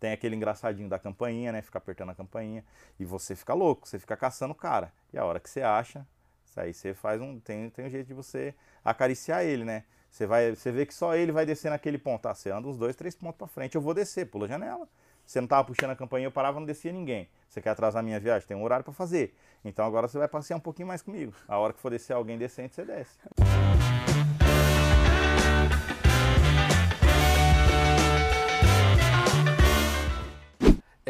Tem aquele engraçadinho da campainha, né? Fica apertando a campainha. E você fica louco, você fica caçando o cara. E a hora que você acha, isso aí você faz um. Tem, tem um jeito de você acariciar ele, né? Você, vai, você vê que só ele vai descer naquele ponto. Ah, você anda uns dois, três pontos para frente, eu vou descer, pula a janela. Você não tava puxando a campainha, eu parava, não descia ninguém. Você quer atrasar minha viagem? Tem um horário para fazer. Então agora você vai passear um pouquinho mais comigo. A hora que for descer alguém decente, você desce.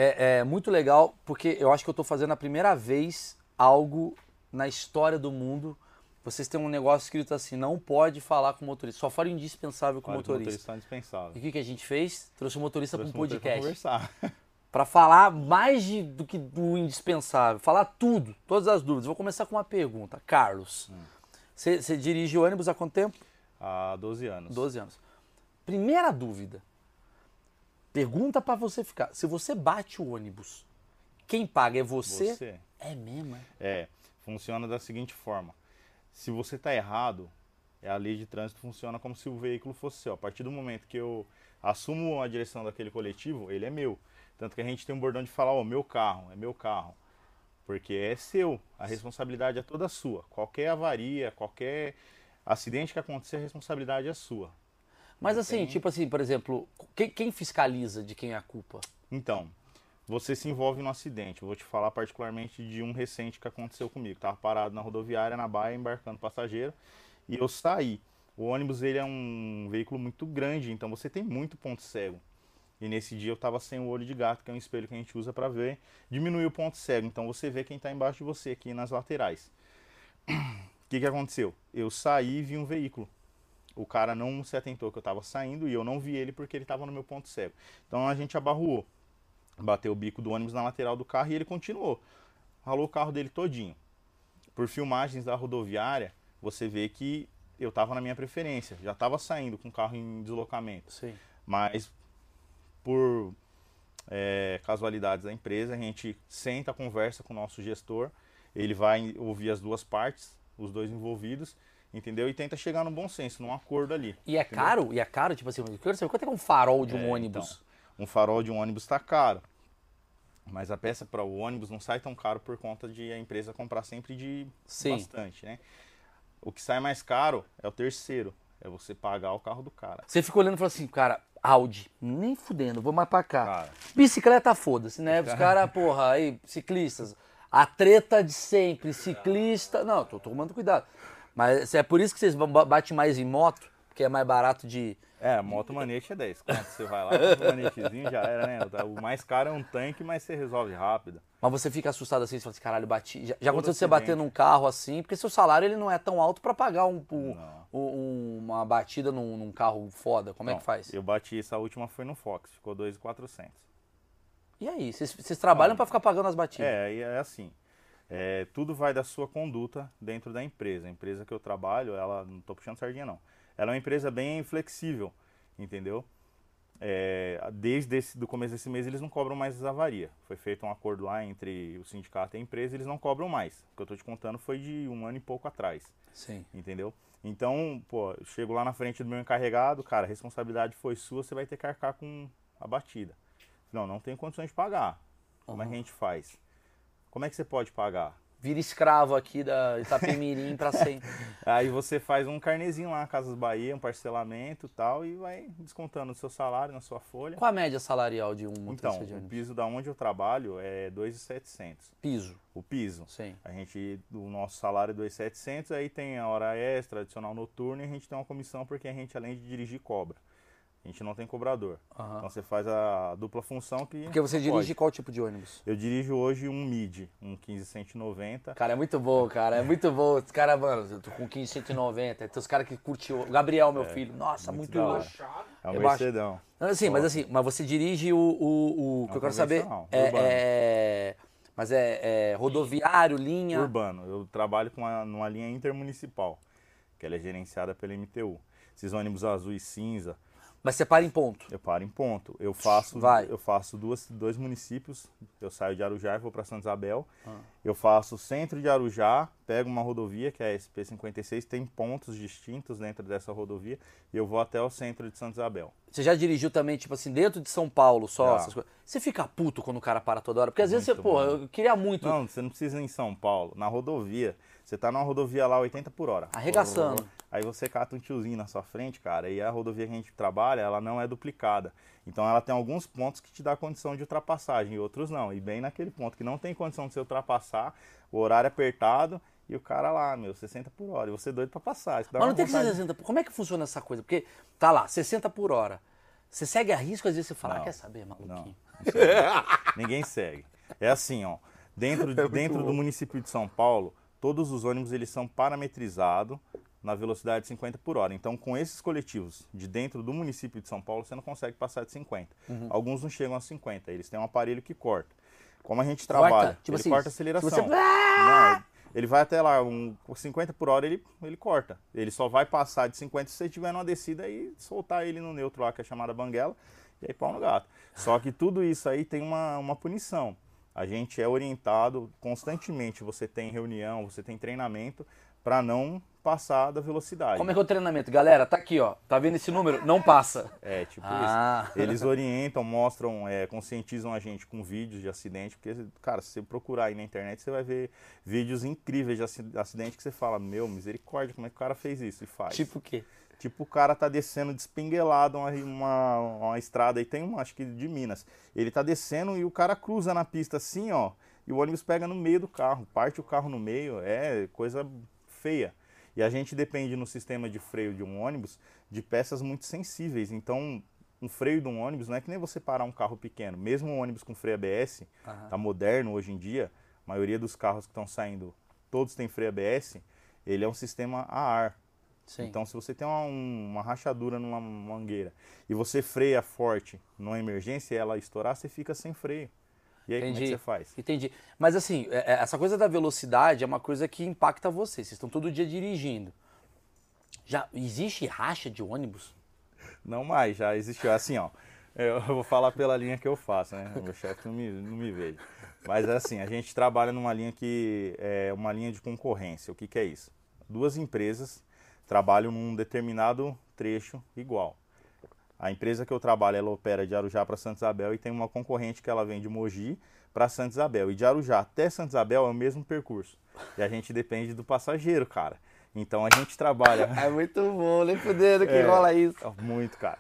É, é muito legal porque eu acho que eu estou fazendo a primeira vez algo na história do mundo. Vocês têm um negócio escrito assim: não pode falar com o motorista. Só fora indispensável com o motorista. motorista é indispensável. E o que, que a gente fez? Trouxe o motorista para um o podcast. conversar. Para falar mais de- do que do indispensável. Falar tudo, todas as dúvidas. Vou começar com uma pergunta. Carlos, você você dirige ônibus há quanto tempo? Há 12 anos. 12 anos. Primeira dúvida. Pergunta para você ficar. Se você bate o ônibus, quem paga é você? Você. É mesmo, é? É, funciona da seguinte forma. Se você está errado, a lei de trânsito funciona como se o veículo fosse seu. A partir do momento que eu assumo a direção daquele coletivo, ele é meu. Tanto que a gente tem um bordão de falar, ó, meu carro, é meu carro. Porque é seu, a responsabilidade é toda sua. Qualquer avaria, qualquer acidente que acontecer, a responsabilidade é sua. Mas assim, tem- tipo assim, por exemplo, quem, quem fiscaliza de quem é a culpa? Então, você se envolve no acidente. Eu vou te falar particularmente de um recente que aconteceu comigo. Tava parado na rodoviária, na baia, embarcando passageiro, e eu saí. O ônibus ele é um veículo muito grande, então você tem muito ponto cego. E nesse dia eu estava sem o olho de gato, que é um espelho que a gente usa para ver, diminuir o ponto cego. Então você vê quem está embaixo de você aqui nas laterais. O que, que aconteceu? Eu saí e vi um veículo. O cara não se atentou que eu estava saindo e eu não vi ele porque ele estava no meu ponto cego. Então a gente abarruou bateu o bico do ônibus na lateral do carro e ele continuou. Ralou o carro dele todinho. Por filmagens da rodoviária, você vê que eu estava na minha preferência. Já estava saindo com o carro em deslocamento. Sim. Mas por é, casualidades da empresa, a gente senta, conversa com o nosso gestor. Ele vai ouvir as duas partes, os dois envolvidos, entendeu? E tenta chegar num bom senso, num acordo ali. E é entendeu? caro? E é caro? Tipo assim, eu quero saber quanto é que um farol de um É, ônibus? Um farol de um ônibus está caro. Mas a peça para o ônibus não sai tão caro por conta de a empresa comprar sempre de Sim. bastante, né? O que sai mais caro é o terceiro. É você pagar o carro do cara. Você fica olhando e fala assim, cara, Audi, nem fudendo, vou mais pra cá. Cara. Bicicleta, foda-se, né? Os caras, porra, aí, ciclistas. A treta de sempre, ciclista. Não, tô tomando cuidado. Mas é por isso que vocês ba- batem mais em moto, porque é mais barato de. É, moto manete é 10. Quando você vai lá, um manetezinho, já era, né? O mais caro é um tanque, mas você resolve rápido. Mas você fica assustado assim, você fala assim, caralho, bati. Já, já aconteceu você bater num carro assim, porque seu salário ele não é tão alto pra pagar um, um- um- uma batida num, num carro foda. Como é Não, que faz? Eu bati essa última foi no Fox, ficou 2,400. E aí? Vocês, trabalham pra ficar pagando as batidas? É, é assim. É, tudo vai da sua conduta dentro da empresa. A empresa que eu trabalho, ela não estou puxando sardinha não. Ela é uma empresa bem flexível, entendeu? É, desde esse, do começo desse mês eles não cobram mais avaria. Foi feito um acordo lá entre o sindicato e a empresa, eles não cobram mais. O que eu estou te contando foi de um ano e pouco atrás, Sim. entendeu? Então, pô, eu chego lá na frente do meu encarregado, cara, a responsabilidade foi sua, você vai ter que arcar com a batida. Não, não tem condições de pagar. Como é que a gente faz? Como é que você pode pagar? Vira escravo aqui da Itapemirim pra sempre. Aí você faz um carnezinho lá na Casas Bahia, um parcelamento e tal, e vai descontando o seu salário na sua folha. Qual a média salarial de um motorista Então, de o piso da onde eu trabalho é 2,700. Piso. O piso. Sim. A gente, o nosso salário é 2,700, aí tem a hora extra, adicional noturno, e a gente tem uma comissão porque a gente, além de dirigir, cobra. A gente não tem cobrador. Aham. Então você faz a dupla função que. Porque você dirige pode. qual tipo de ônibus? Eu dirijo hoje um MID, um 15190. Cara, é muito bom, cara. É muito bom. Os caras, mano, eu tô com 1590. Tem os caras que curtiu. O Gabriel, meu filho. Nossa, muito, louco. É um acho- Mercedão. Assim, mas assim, mas você dirige o. o, o que eu quero saber é, urbano. é- Mas é, é rodoviário, linha. Urbano. Eu trabalho com uma, numa linha intermunicipal, que ela é gerenciada pela MTU. Esses ônibus azul e cinza, Mas você para em ponto. eu paro em ponto. Eu faço, Vai. eu faço duas, dois municípios. Eu saio de Arujá e vou para Santa Isabel. Ah. Eu faço centro de Arujá, pego uma rodovia, que é a SP56, tem pontos distintos dentro dessa rodovia, e eu vou até o centro de Santa Isabel. Você já dirigiu também, tipo assim, dentro de São Paulo só, coisas? Você fica puto quando o cara para toda hora? Porque às vezes você, Muito pô, eu queria muito Não, você não precisa ir em São Paulo, na rodovia. Você tá numa rodovia lá 80 por hora. Arregaçando. Aí você cata um tiozinho na sua frente, cara, e a rodovia que a gente trabalha, ela não é duplicada. Então ela tem alguns pontos que te dá condição de ultrapassagem e outros não. E bem naquele ponto que não tem condição de você ultrapassar, o horário é apertado e o cara lá, meu, 60 por hora. E você doido pra passar. Isso dá Mas não tem que ser vontade- 60. Como é que funciona essa coisa? Porque tá lá, 60 por hora. Você segue a risco, às vezes você fala, ah, Não, quer saber, Não, maluquinho? não segue. ninguém segue. É assim, ó. Dentro, dentro do município de São Paulo, todos os ônibus eles são parametrizados na velocidade de 50 por hora. Então, com esses coletivos de dentro do município de São Paulo, você não consegue passar de 50. Uhum. Alguns não chegam a 50. Eles têm um aparelho que corta. Como a gente trabalha, Tipo ele assim, corta a aceleração. você- Não, ele vai até lá, um, com 50 por hora ele, ele corta. Ele só vai passar de 50 se você estiver numa descida e soltar ele no neutro lá, que é chamada banguela, e aí pau no gato. Só que tudo isso aí tem uma, uma punição. A gente é orientado constantemente, você tem reunião, você tem treinamento para não passar da velocidade. Como é que é o treinamento? Galera, tá aqui, ó. Tá vendo esse número? Não passa. É, tipo Ah. isso. Eles orientam, mostram, é, conscientizam a gente com vídeos de acidente, porque, cara, se você procurar aí na internet, você vai ver vídeos incríveis de aci- acidente que você fala, meu, misericórdia, como é que o cara fez isso? E faz. Tipo o quê? Tipo, o cara tá descendo despinguelado uma, uma, uma estrada aí, tem uma, acho que de Minas. Ele tá descendo e o cara cruza na pista assim, ó, e o ônibus pega no meio do carro, parte o carro no meio, é coisa feia. E a gente depende no sistema de freio de um ônibus de peças muito sensíveis. Então, um freio de um ônibus não é que nem você parar um carro pequeno. Mesmo um ônibus com freio ABS, Aham. tá moderno hoje em dia, a maioria dos carros que estão saindo, todos têm freio ABS, ele é um sistema a ar. Sim. Então, se você tem uma, um- uma rachadura numa mangueira e você freia forte numa emergência e ela estourar, você fica sem freio. E aí, como é que Entendi. você faz? Entendi. Mas assim, é- é- essa coisa da velocidade é uma coisa que impacta você. Vocês estão todo dia dirigindo. Já existe racha de ônibus? Não mais, já existiu. Assim, ó, eu vou falar pela linha que eu faço, né? O meu chefe não me, não me veja. Mas assim, a gente trabalha numa linha que é uma linha de concorrência. O que, que é isso? Duas empresas trabalham num determinado trecho igual. A empresa que eu trabalho, ela opera de Arujá para Santa Isabel e tem uma concorrente que ela vem de Mogi para Santa Isabel. E de Arujá até Santa Isabel é o mesmo percurso. E a gente depende do passageiro, cara. Então a gente trabalha É muito bom, nem fudendo que É. rola isso. muito, cara.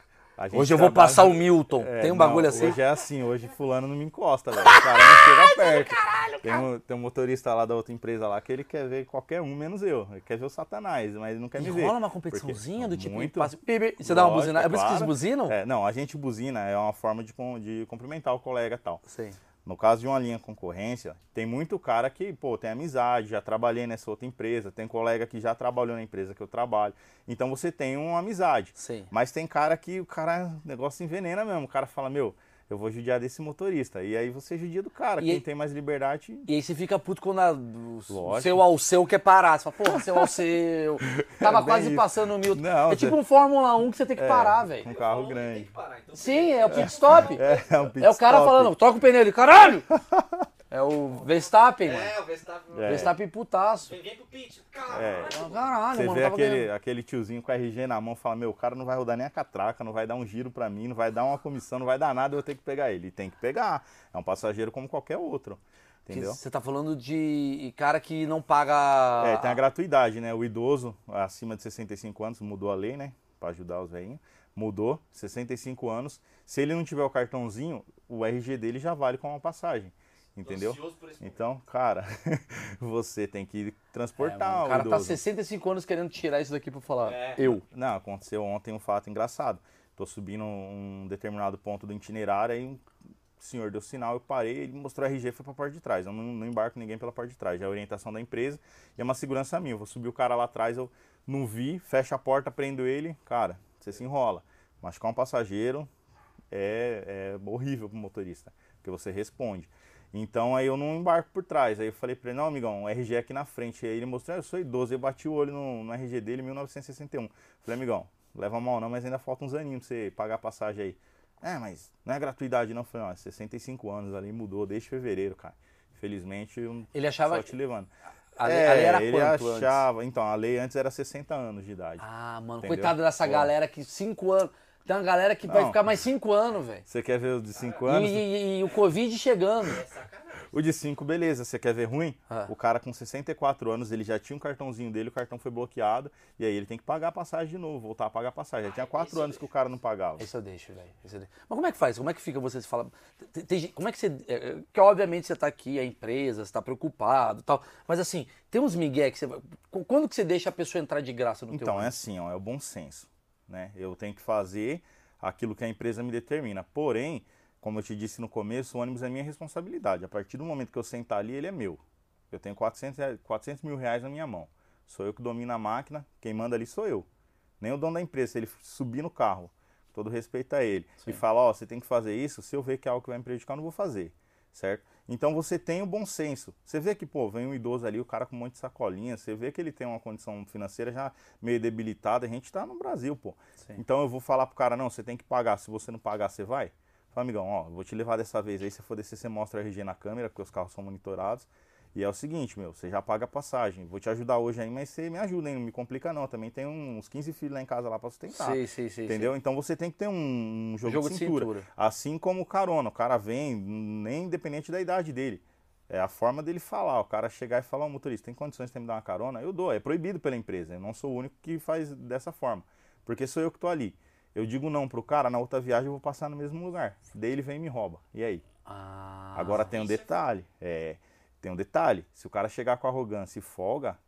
Hoje eu vou passar o Milton. É, Tem um não, bagulho assim? Hoje é assim, hoje fulano não me encosta, velho. O cara não chega perto. tem, um, tem um motorista lá da outra empresa lá que ele quer ver qualquer um, menos eu. Ele quer ver o Satanás, mas ele não quer E me ver. rola uma competiçãozinha do tipo. Muito. passa- pi, Você dá uma Lógico, buzinada. É por isso que eles claro. buzinam? É, não, a gente buzina, é uma forma de, de cumprimentar o colega e tal. Sei. No caso de uma linha concorrência, tem muito cara que, pô, tem amizade, já trabalhei nessa outra empresa, tem colega que já trabalhou na empresa que eu trabalho. Então você tem uma amizade. Sei. Mas tem cara que o cara, o negócio envenena mesmo. O cara fala, meu, eu vou judiar desse motorista. E aí você judia do cara. E Quem aí- tem mais liberdade. E aí você fica puto quando a, o Lógico. seu Alceu quer parar. Você fala, porra, seu Alceu. Tava bem quase isso. passando o Milton. Não, é tipo você- um Fórmula 1 que você tem que É, parar, Com velho. um carro grande. Sim, é o pit stop. É, é um pit É o cara stop. falando, troca o pneu ele, caralho! É o Verstappen, mano. É, o Verstappen. É. Verstappen putaço. Vem pro pit. Caralho. É. Caralho, Você mano. vê tava aquele, ganhando. aquele tiozinho com a RG na mão fala, meu, o cara não vai rodar nem a catraca, não vai dar um giro pra mim, não vai dar uma comissão, não vai dar nada, eu vou ter que pegar ele. E tem que pegar. É um passageiro como qualquer outro. Entendeu? Você tá falando de cara que não paga. É, tem a gratuidade, né? O idoso acima de 65 anos, mudou a lei, né? Pra ajudar os velhinhos. Mudou, 65 anos. Se ele não tiver o cartãozinho, o RG dele já vale como uma passagem. Entendeu? Ansioso por esse momento. Então, cara, você tem que É, transportar mano, o cara o tá idoso. 65 anos querendo tirar isso daqui pra falar. É. Eu. Não, aconteceu ontem um fato engraçado. Tô subindo um determinado ponto do itinerário, aí um senhor deu sinal, eu parei, ele mostrou o RG e foi pra parte de trás. Eu não, não embarco ninguém pela parte de trás, é a orientação da empresa e é uma segurança minha. Eu vou subir o cara lá atrás, eu não vi, fecho a porta, prendo ele, cara, você se enrola. Machucar um passageiro é, é horrível pro motorista, porque você responde. Então aí eu não embarco por trás. Aí eu falei pra ele, não, amigão, o RG é aqui na frente. Aí ele mostrou, "Ah, eu sou idoso. Eu bati o olho no, no RG dele, 1961. Falei, amigão, leva mal não, mas ainda falta uns aninhos pra você pagar a passagem aí. É, mas não é gratuidade não. Eu falei, ó, 65 anos ali, mudou desde fevereiro, cara. Infelizmente, eu Ele achava só te levando. A lei, a lei era ele quanto achava. antes? Então, a lei antes era 60 anos de idade. Ah, mano, Entendeu? coitado dessa Pô. galera que cinco anos. Tem uma galera que vai Não. ficar mais cinco anos, velho. Você quer ver o de 5 E, anos? e- e o Covid chegando. O de 5, beleza. Você quer ver ruim? Ah. O cara com 64 anos, ele já tinha um cartãozinho dele, o cartão foi bloqueado, e aí ele tem que pagar a passagem de novo, voltar a pagar a passagem. Já tinha 4 anos que o cara não pagava. Esse eu deixo, velho. Mas como é que faz? Como é que fica você? Você fala. tem- tem como é que você. é, é, Que obviamente você tá aqui, a empresa, você tá preocupado e tal. Mas assim, tem uns migué que você. vai- qu- Quando que você deixa a pessoa entrar de graça no teu Então, é assim, ó, é o bom senso. Né? Eu tenho que fazer aquilo que a empresa me determina. Porém, como eu te disse no começo, o ônibus é minha responsabilidade. A partir do momento que eu sentar ali, ele é meu. Eu tenho 400, rea- 400 mil reais na minha mão. Sou eu que domino a máquina, quem manda ali sou eu. Nem o dono da empresa, se ele subir no carro, todo respeito a ele, e falar, ó, você tem que fazer isso, se eu ver que é algo que vai me prejudicar, eu não vou fazer, certo? Então você tem o bom senso. Você vê que, pô, vem um idoso ali, o cara com um monte de sacolinha, você vê que ele tem uma condição financeira já meio debilitada, a gente tá no Brasil, pô. Sim. Então eu vou falar pro cara, não, você tem que pagar, se você não pagar, você vai? Fala, amigão, ó, vou te levar dessa vez aí, se for descer, você mostra a RG na câmera, porque os carros são monitorados. E é o seguinte, meu, você já paga a passagem. Vou te ajudar hoje aí, mas você me ajuda, hein? Não me complica não. Também tem uns 15 filhos lá em casa lá pra sustentar. Sim, sim, sim. Entendeu? Então você tem que ter um jogo, Jogo de, de cintura. cintura. Assim como o carona. O cara vem, nem independente da idade dele. É a forma dele falar. O cara chegar e falar, ô motorista, tem condições de me dar uma carona? Eu dou. É proibido pela empresa. Eu não sou o único que faz dessa forma. Porque sou eu que tô ali. Eu digo não pro cara, na outra viagem eu vou passar no mesmo lugar. Daí ele vem e me rouba. E aí? Ah, Agora tem um detalhe. É, tem um detalhe. Se o cara chegar com arrogância e folga,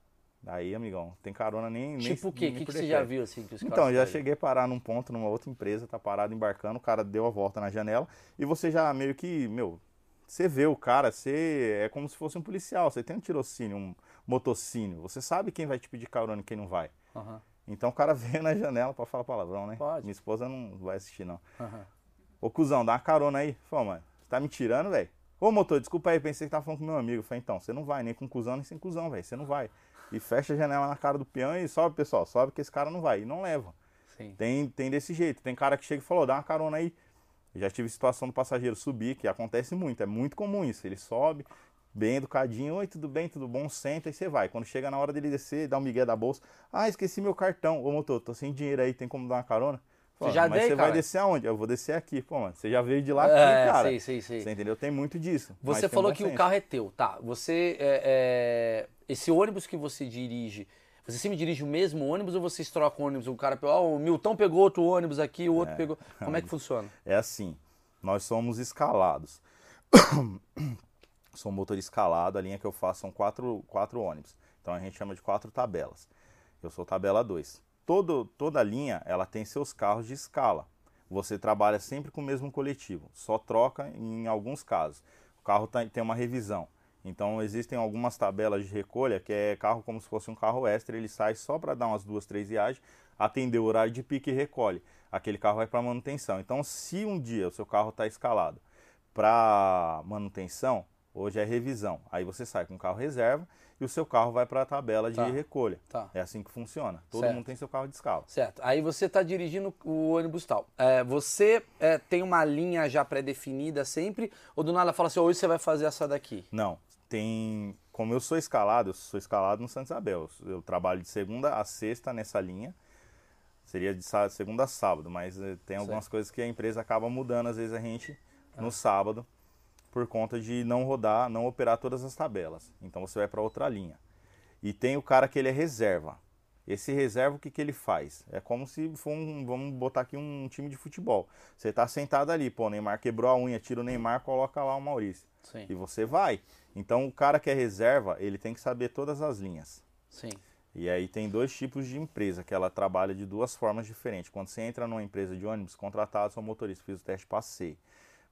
aí, amigão, tem carona nem. Tipo o quê? O que, que você já viu assim? Que os Então, já cheguei a parar num ponto, numa outra empresa, tá parado embarcando, o cara deu a volta na janela e você já meio que, meu, você vê o cara, você é como se fosse um policial, você tem um tirocínio, um motocínio, você sabe quem vai te pedir carona e quem não vai. Aham, Então o cara veio na janela pra falar palavrão, né? Pode. Minha esposa não vai assistir, não. aham. Ô, cuzão, dá uma carona aí. Falei, mano, você tá me tirando, velho? Ô, motor, desculpa aí, pensei que tava falando com meu amigo. Falei, então, você não vai, nem com cuzão, nem sem cuzão, velho. Você não vai. E fecha a janela na cara do peão e sobe, pessoal. Sobe que esse cara não vai. E não leva. Sim. Tem, tem desse jeito. Tem cara que chega e falou, dá uma carona aí. Eu já tive situação do passageiro subir, que acontece muito. É muito comum isso. Ele sobe, bem educadinho. Oi, tudo bem, tudo bom? Senta e você vai. Quando chega na hora dele descer, dá um migué da bolsa. Ah, esqueci meu cartão. Ô, motor, tô sem dinheiro aí, tem como dar uma carona? Fala, já Mas dei, você cara. vai descer aonde? Eu vou descer aqui. Pô, mano, você já veio de lá aqui, É, cara. sei, sei, sei. Você entendeu? Tem muito disso. Você falou que o senso. carro é teu, tá? Você é, é, esse ônibus que você dirige, você sempre dirige o mesmo ônibus ou vocês trocam ônibus? O cara, ó, o Milton pegou outro ônibus aqui, o outro pegou. Como é que funciona? É assim, nós somos escalados. Sou um motor escalado, a linha que eu faço são quatro, quatro ônibus. Então a gente chama de quatro tabelas. Eu sou tabela 2. Todo, toda linha ela tem seus carros de escala. Você trabalha sempre com o mesmo coletivo, só troca em alguns casos. O carro tá- tem uma revisão. Então existem algumas tabelas de recolha que é carro como se fosse um carro extra, ele sai só para dar umas duas, três viagens, atender o horário de pique e recolhe. Aquele carro vai para manutenção. Então, se um dia o seu carro está escalado para manutenção, hoje é revisão. Aí você sai com o carro reserva e o seu carro vai para a tabela de Tá. recolha. Tá. É assim que funciona. Todo Certo. mundo tem seu carro de escala. Certo. Aí você está dirigindo o ônibus tal. É, você é, tem uma linha já pré-definida sempre? Ou do nada fala assim, hoje você vai fazer essa daqui? Não, tem. Como eu sou escalado, eu sou escalado no Santa Isabel. Eu trabalho de segunda a sexta nessa linha. Seria de segunda a sábado, mas eh, tem algumas coisas que a empresa acaba mudando, às vezes a gente, no sábado, por conta de não rodar, não operar todas as tabelas. Então você vai para outra linha. E tem o cara que ele é reserva. Esse reserva, o que, que ele faz? É como se for um, vamos botar aqui um time de futebol. Você tá sentado ali, pô, o Neymar quebrou a unha, tira o Neymar, coloca lá o Maurício. Sim. E você vai. Então o cara que é reserva, ele tem que saber todas as linhas. Sim. E aí tem dois tipos de empresa que ela trabalha de duas formas diferentes. Quando você entra numa empresa de ônibus, contratado, sou motorista, fiz o teste, passei.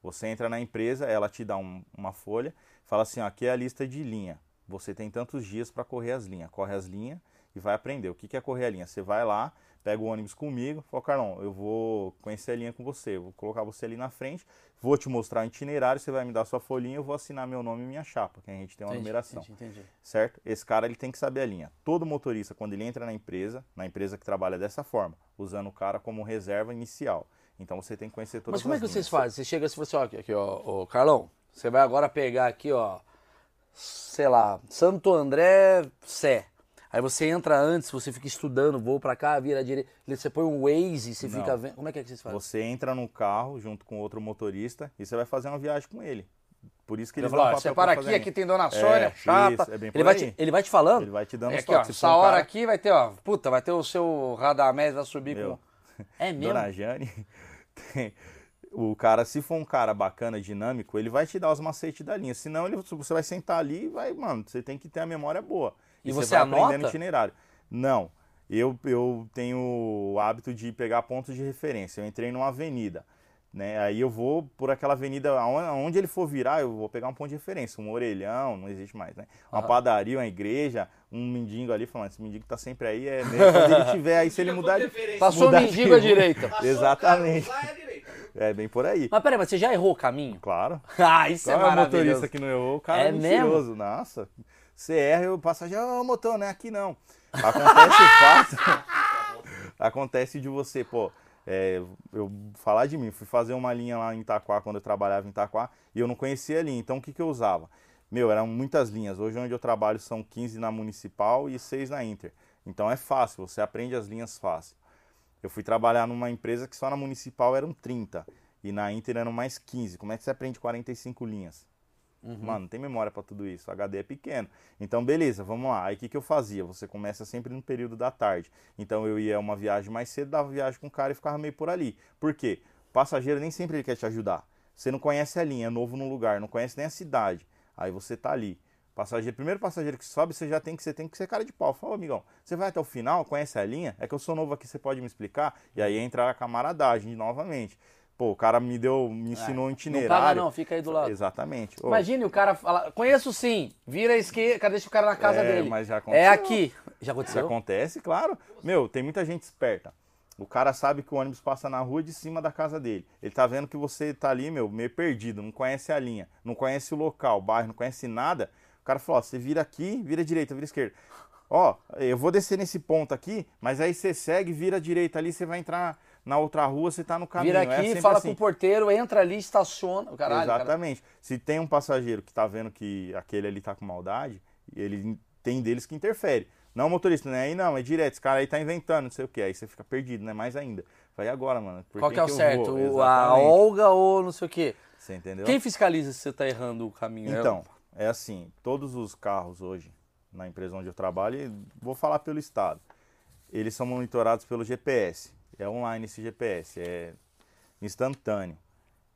Você entra na empresa, ela te dá um- uma folha, fala assim, ó, aqui é a lista de linha. Você tem tantos dias para correr as linhas. Corre as linhas e vai aprender. O que que é correr a linha? Você vai lá, pega o ônibus comigo, fala, Carlão, eu vou conhecer a linha com você, vou colocar você ali na frente, vou te mostrar o itinerário, você vai me dar sua folhinha, eu vou assinar meu nome e minha chapa, que a gente tem uma Entendi, numeração entendi, entendi. certo? Esse cara ele tem que saber a linha. Todo motorista, quando ele entra na empresa, na empresa que trabalha dessa forma, usando o cara como reserva inicial. Então você tem que conhecer todas Mas como é que vocês linhas. fazem? Você chega assim e fala assim, ó, aqui, aqui, ó, ô, Carlão, você vai agora pegar aqui, ó, sei lá, Santo André, Sé. Aí você entra antes, você fica estudando, vou pra cá, vira à direita. Você põe um Waze, você Não. fica vendo. Como é que, é que vocês fazem? Você entra no carro junto com outro motorista e você vai fazer uma viagem com ele. Por isso que Ele fala, ó, você para aqui, aqui tem Dona Sônia, É, chata. isso, é ele, vai te, ele vai te falando? Ele vai te dando É aqui, ó, essa hora cara- aqui vai ter, ó, puta, vai ter o seu Radamés, vai subir Meu, com... É mesmo? Dona Jane, o cara, se for um cara bacana, dinâmico, ele vai te dar os macetes da linha. Senão ele, você vai sentar ali e vai, mano, você tem que ter a memória boa. E você você vai anota? aprendendo itinerário. Não. Eu, eu tenho o hábito de pegar pontos de referência. Eu entrei numa avenida. Né? Aí eu vou por aquela avenida, aonde, ele for virar, eu vou pegar um ponto de referência, um orelhão, não existe mais, né? Uma Aham. padaria, uma igreja, um mendigo ali, falando, esse mendigo tá sempre aí, é né? quando ele tiver aí, se ele mudar de... Passou o mudar de mendigo à direita. Exatamente. Lá é direita. É bem por aí. Mas peraí, mas você já errou o caminho? Claro. Ah, isso é é o maravilhoso. motorista que não errou? O cara É é mentiroso. Nossa. Você erra e o passageiro, ô motor, não é aqui não. Acontece o fato. Acontece de você, pô. É, eu falar de mim, fui fazer uma linha lá em Itaquá, quando eu trabalhava em Itaquá, e eu não conhecia a linha. Então o que, que eu usava? Meu, eram muitas linhas. Hoje onde eu trabalho são 15 na municipal e 6 na Inter. Então é fácil, você aprende as linhas fácil. Eu fui trabalhar numa empresa que só na municipal eram 30 e na Inter eram mais 15. Como é que você aprende 45 linhas? Mano, não tem memória pra tudo isso. O HD é pequeno. Então, beleza, vamos lá. Aí o que, que eu fazia? Você começa sempre no período da tarde. Então eu ia uma viagem mais cedo, dava viagem com o cara e ficava meio por ali. Por quê? O passageiro nem sempre ele quer te ajudar. Você não conhece a linha, é novo no lugar, não conhece nem a cidade. Aí você tá ali. Passageiro, primeiro passageiro que sobe, você já tem que, você tem que ser cara de pau. Fala, "Ô, amigão, você vai até o final, conhece a linha? É que eu sou novo aqui, você pode me explicar? E aí entra a camaradagem novamente. Pô, o cara me deu, me ensinou um É, Não paga itinerário. não, fica aí do lado. Exatamente. Ô, Imagine o cara fala, conheço sim, vira a esquerda, deixa o cara na casa É, dele. mas já é aconteceu. aqui. Já aconteceu? acontece, claro. Meu, tem muita gente esperta. O cara sabe que o ônibus passa na rua de cima da casa dele. Ele tá vendo que você tá ali, meu, meio perdido, não conhece a linha, não conhece o local, o bairro, não conhece nada. O cara falou, ó, você vira aqui, vira direita, vira esquerda. Ó, eu vou descer nesse ponto aqui, mas aí você segue, vira direita ali, você vai entrar na outra rua, você tá no caminho. Vira É aqui, sempre fala assim. com o porteiro, entra ali, estaciona. Caralho, cara. Exatamente. Se tem um passageiro que tá vendo que aquele ali tá com maldade, ele tem deles que interfere. Não, motorista, não é aí não, é direto. Esse cara aí tá inventando, não sei o que. Aí você fica perdido, né? Mais ainda. Vai agora, mano. Qual que é o certo? vou? A Exatamente. Olga ou não sei o quê? Você entendeu? Quem fiscaliza se você tá errando o caminho? É- Então, é assim, todos os carros hoje, na empresa onde eu trabalho, vou falar pelo estado, eles são monitorados pelo GPS. É online esse GPS, é instantâneo.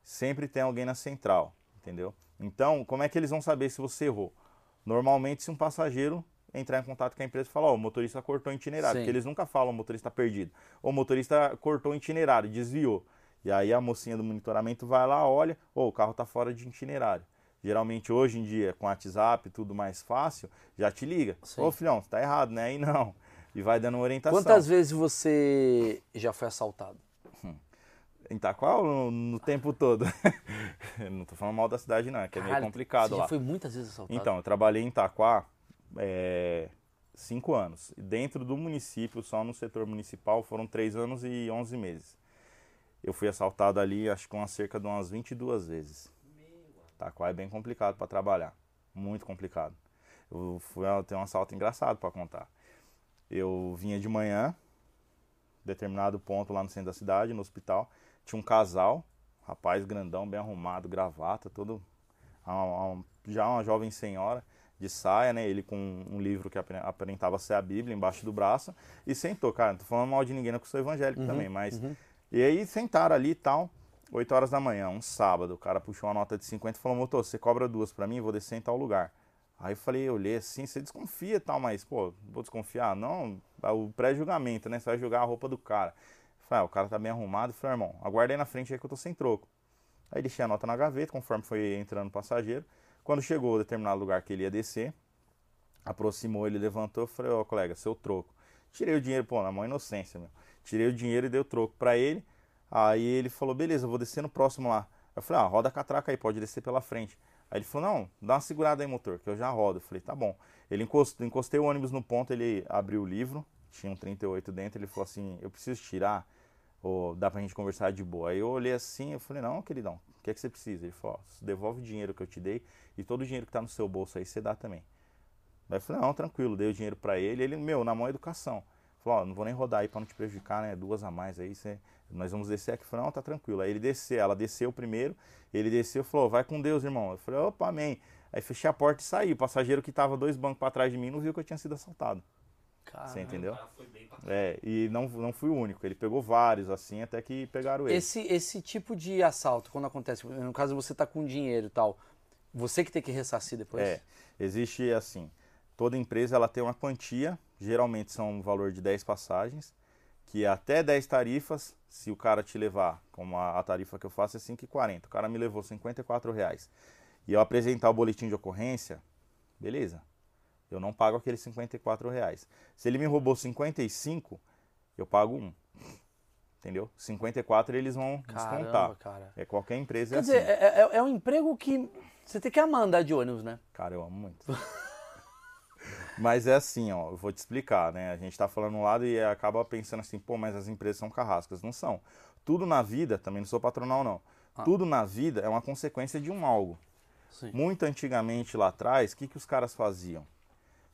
Sempre tem alguém na central, entendeu? Então, como é que eles vão saber se você errou? Normalmente, se um passageiro entrar em contato com a empresa e falar, ó, o motorista cortou o itinerário, Sim. porque eles nunca falam o motorista perdido. Ou o motorista cortou o itinerário, desviou. E aí a mocinha do monitoramento vai lá, olha, ô, o carro tá fora de itinerário. Geralmente hoje em dia, com WhatsApp, tudo mais fácil, já te liga. Sim. Ô filhão, você tá errado, né? Aí não. E vai dando uma orientação. Quantas vezes você já foi assaltado? Em Itaquá ou no, no tempo todo? não tô falando mal da cidade não, é que é meio complicado você lá. já foi muitas vezes assaltado. Então, eu trabalhei em Itaquá é, cinco anos. Dentro do município, só no setor municipal, foram três anos e onze meses. Eu fui assaltado ali, acho que umas cerca de umas 22 vezes. Itaquá é bem complicado para trabalhar. Muito complicado. Eu fui, eu tenho um assalto engraçado para contar. Eu vinha de manhã, determinado ponto lá no centro da cidade, no hospital, tinha um casal, rapaz grandão, bem arrumado, gravata, todo já uma jovem senhora de saia, né? Ele com um livro que aparentava ser a Bíblia embaixo do braço e sentou, cara, não tô falando mal de ninguém, não que eu sou evangélico também, mas e aí sentaram ali e tal, 8 horas da manhã, um sábado, o cara puxou uma nota de 50 e falou: "Motor, você cobra duas pra mim, vou descer em tal lugar". Aí eu falei, eu olhei assim, você desconfia e tal, mas, pô, vou desconfiar? Não, é o pré-julgamento, né? Você vai julgar a roupa do cara. Eu falei, ah, o cara tá bem arrumado. Eu falei, irmão, aguardei na frente aí que eu tô sem troco. Aí deixei a nota na gaveta, conforme foi entrando o passageiro. Quando chegou a determinado lugar que ele ia descer, aproximou, ele levantou, eu falei, ó, colega, seu troco. Tirei o dinheiro, pô, na mão inocência, meu. Tirei o dinheiro e dei o troco pra ele. Aí ele falou, beleza, eu vou descer no próximo lá. Eu falei, ah, roda a catraca aí, pode descer pela frente. Aí ele falou, não, dá uma segurada aí, motor, que eu já rodo. Eu falei, tá bom. Ele encostou, encostei o ônibus no ponto, ele abriu o livro, tinha um 38 dentro, ele falou assim, eu preciso tirar, ou dá pra gente conversar de boa. Aí eu olhei assim, eu falei, não, queridão, o que é que você precisa? Ele falou, devolve o dinheiro que eu te dei e todo o dinheiro que tá no seu bolso aí você dá também. Daí eu falei, não, tranquilo, dei o dinheiro para ele, ele, meu, na mão educação. Falou, não vou nem rodar aí para não te prejudicar, né? Duas a mais aí, você, nós vamos descer aqui. Falei, não, tá tranquilo. Aí ele desceu, ela desceu primeiro, ele desceu e falou, vai com Deus, irmão. Eu falei, opa, amém. Aí fechei a porta e saí. O passageiro que tava dois bancos para trás de mim não viu que eu tinha sido assaltado. Caramba. Você entendeu? É, e não, não fui o único. Ele pegou vários assim, até que pegaram ele. Esse, esse tipo de assalto, quando acontece, no caso você tá com dinheiro e tal, você que tem que ressarcir depois? É, existe assim, toda empresa ela tem uma quantia, geralmente são um valor de 10 passagens, que é até 10 tarifas, se o cara te levar, como a, a tarifa que eu faço é 5,40, o cara me levou 54 reais, e eu apresentar o boletim de ocorrência, beleza, eu não pago aqueles 54 reais. Se ele me roubou 55, eu pago um. Entendeu? 54 eles vão Caramba, descontar. cara. É qualquer empresa Quer é dizer, assim. é, é- é um emprego que você tem que amar andar de ônibus, né? Cara, eu amo muito. Mas é assim, ó, eu vou te explicar, né? A gente tá falando um lado e acaba pensando assim, pô, mas as empresas são carrascas. Não são. Tudo na vida, também não sou patronal, não. Tudo na vida é uma consequência de um algo. Sim. Muito antigamente lá atrás, o que, que os caras faziam?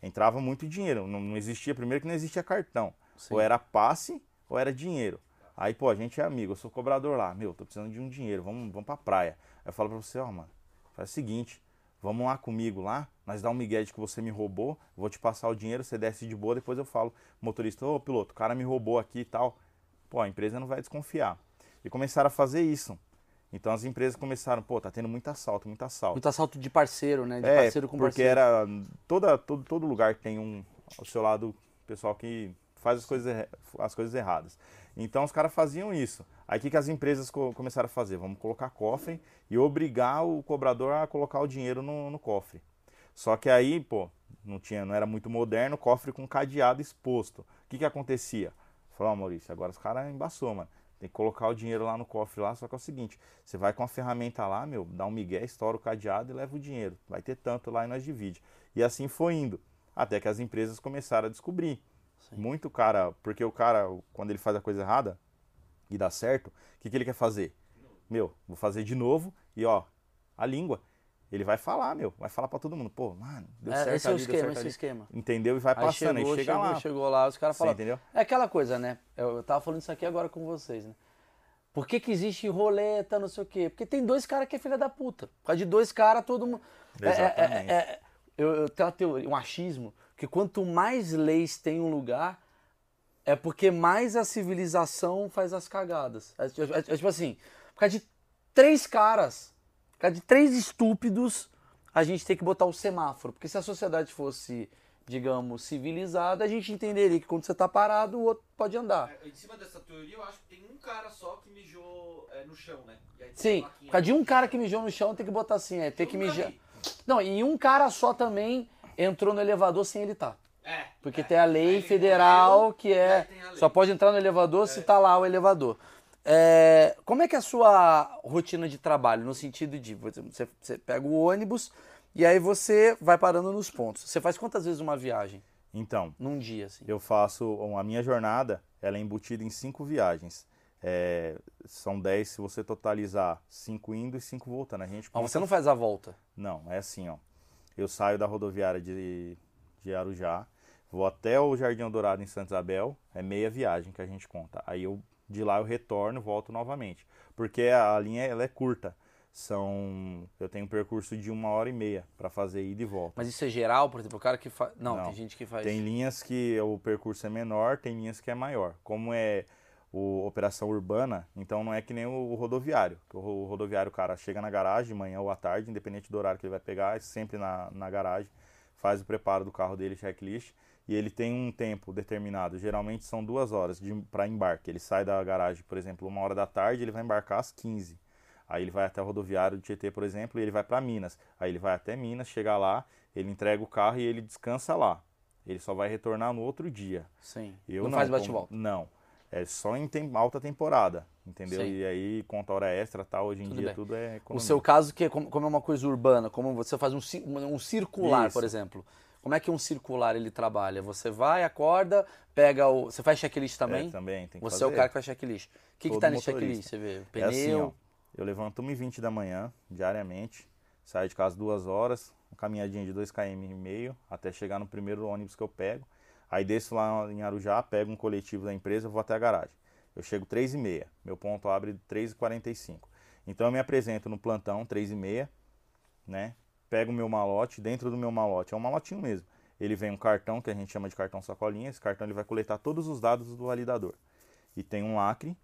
Entrava muito dinheiro. Não, não existia, primeiro que não existia cartão. Sim. Ou era passe ou era dinheiro. Aí, pô, a gente é amigo, eu sou cobrador lá. Meu, tô precisando de um dinheiro, vamos, vamos pra praia. Aí eu falo pra você, ó, mano, faz o seguinte, vamos lá comigo lá, nós dá um migué de que você me roubou, vou te passar o dinheiro, você desce de boa, depois eu falo, motorista, ô piloto, o cara me roubou aqui e tal. Pô, a empresa não vai desconfiar. E começaram a fazer isso. Então as empresas começaram, pô, tá tendo muito assalto, muito assalto. Muito assalto de parceiro, né? De É, parceiro com porque parceiro. era toda, todo, todo lugar tem um ao seu lado pessoal que faz as coisas, as coisas erradas. Então os caras faziam isso. Aí o que, que as empresas co- começaram a fazer? Vamos colocar cofre e obrigar o cobrador a colocar o dinheiro no, no cofre. Só que aí, pô, não tinha, não era muito moderno, cofre com cadeado exposto. O que que acontecia? Falou, ó, Maurício, agora os caras embaçou, mano. Tem que colocar o dinheiro lá no cofre lá, só que é o seguinte, você vai com a ferramenta lá, meu, dá um migué, estoura o cadeado e leva o dinheiro. Vai ter tanto lá e nós divide. E assim foi indo. Até que as empresas começaram a descobrir. Muito cara, porque o cara, quando ele faz a coisa errada e dá certo, o que, que ele quer fazer? Meu, vou fazer de novo e ó, a língua. Ele vai falar, meu, vai falar pra todo mundo. Pô, mano, deu É, certo esse é o ali, esquema, esse é ali. esquema. Entendeu? E vai Aí passando, chegou, aí chega chegou, lá. chegou lá, os caras falam. entendeu? É aquela coisa, né? Eu, eu tava falando isso aqui agora com vocês, né? Por que, que existe roleta, não sei o quê? Porque tem dois caras que é filha da puta. Por causa de dois caras, todo mundo. É- é- Exatamente. é- é- eu, eu tenho uma teoria, um achismo, que quanto mais leis tem um lugar, é porque mais a civilização faz as cagadas. É tipo assim, por causa de três caras, por causa de três estúpidos, a gente tem que botar o semáforo. Porque se a sociedade fosse, digamos, civilizada, a gente entenderia que quando você tá parado, o outro pode andar. É, Em cima dessa teoria, eu acho que tem um cara só que mijou é, no chão, né? Sim, por causa de um cara que mijou no chão, tem que botar assim, é, tem que mijar. Não, e um cara só também entrou no elevador sem ele estar. É. Porque é. tem a lei federal que é. lei. Só pode entrar no elevador se tá lá o elevador. É, como é que é a sua rotina de trabalho? No sentido de você, você- pega o ônibus e aí você vai parando nos pontos. Você faz quantas vezes uma viagem? Então, Num dia, assim? eu faço a minha jornada ela é embutida em cinco viagens É, são 10 se você totalizar 5 indo e 5 voltando a gente Mas conta- você não faz a volta. não é assim ó eu saio da rodoviária de, de Arujá vou até o Jardim Dourado em Santa Isabel é meia viagem que a gente conta aí eu de lá eu retorno volto novamente porque a linha ela é curta são eu tenho um percurso de uma hora e meia para fazer ida e volta Mas isso é geral, por exemplo, o cara que faz. Não, Não. tem gente que faz. Tem linhas que o percurso é menor, tem linhas que é maior. Como é o operação urbana, então não é que nem o, rodoviário. o rodoviário, o cara chega na garagem de manhã ou à tarde, independente do horário que ele vai pegar, é sempre na, na garagem, faz o preparo do carro dele, checklist, e ele tem um tempo determinado. Geralmente são duas horas para embarque. Ele sai da garagem, por exemplo, uma hora da tarde, ele vai embarcar às 15. Aí ele vai até o rodoviário do Tietê, por exemplo, e ele vai para Minas. Aí ele vai até Minas, chega lá, ele entrega o carro e ele descansa lá. Ele só vai retornar no outro dia. Sim. Eu não, não, faz bate-volta. Não. É só em tem- alta temporada, entendeu? Sim. E aí conta hora extra tal, hoje em Tudo dia bem. tudo é O economia. seu caso, que é como, como é uma coisa urbana, como você faz um, um circular, Isso. por exemplo. Como é que um circular ele trabalha? Você vai, acorda, pega o. Você faz checklist também? É, também tem que Você fazer. é o cara que faz checklist. O que, que Todo tá nesse checklist? Você vê? É Pneu. assim, ó. Eu levanto 1h20 da manhã, diariamente, saio de casa duas horas, uma caminhadinha de 2 km e meio, até chegar no primeiro ônibus que eu pego. Aí desço lá em Arujá, pego um coletivo da empresa, vou até a garagem. Eu chego 3 e meia, meu ponto abre 3h45. Então eu me apresento no plantão, 3 e meia, né? Pego o meu malote, dentro do meu malote, é um malotinho mesmo. Ele vem um cartão, que a gente chama de cartão sacolinha, esse cartão ele vai coletar todos os dados do validador. E tem um lacre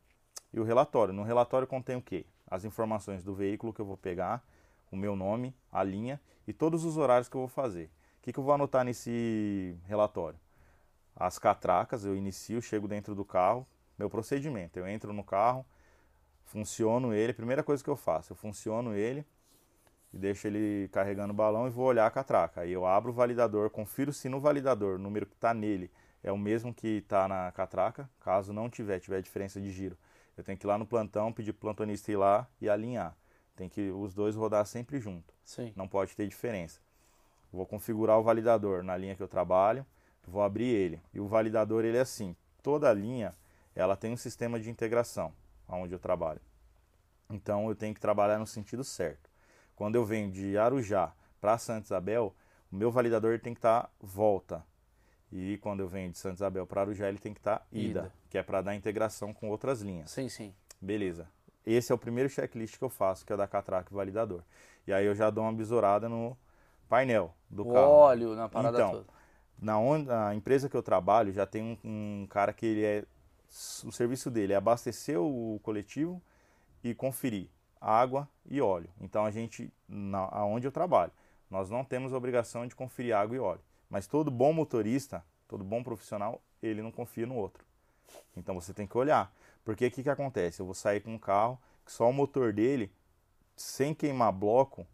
e o relatório. No relatório contém o quê? As informações do veículo que eu vou pegar, o meu nome, a linha e todos os horários que eu vou fazer. O que, que eu vou anotar nesse relatório? As catracas, eu inicio, chego dentro do carro, meu procedimento. Eu entro no carro, funciono ele, primeira coisa que eu faço, eu funciono ele e deixo ele carregando o balão e vou olhar a catraca. Aí eu abro o validador, confiro se no validador o número que está nele é o mesmo que está na catraca. Caso não tiver, tiver diferença de giro, eu tenho que ir lá no plantão, pedir para o plantonista ir lá e alinhar. Tem que os dois rodar sempre junto. Sim. Não pode ter diferença. Vou configurar o validador na linha que eu trabalho, vou abrir ele. E o validador ele é assim, toda linha ela tem um sistema de integração onde eu trabalho. Então eu tenho que trabalhar no sentido certo. Quando eu venho de Arujá para Santa Isabel, o meu validador tem que estar tá volta. E quando eu venho de Santa Isabel para Arujá, ele tem que estar tá ida, ida, que é para dar integração com outras linhas. Sim, sim. Beleza. Esse é o primeiro checklist que eu faço, que é da catraca e validador. E aí eu já dou uma besourada no painel do o carro. óleo, na parada então, toda. Na, onde, na empresa que eu trabalho, já tem um, um cara que ele é. O serviço dele é abastecer o coletivo e conferir água e óleo. Então a gente, na, aonde eu trabalho, nós não temos obrigação de conferir água e óleo. Mas todo bom motorista, todo bom profissional, ele não confia no outro. Então você tem que olhar. Porque o que, que acontece? Eu vou sair com um carro que só o motor dele, sem queimar bloco,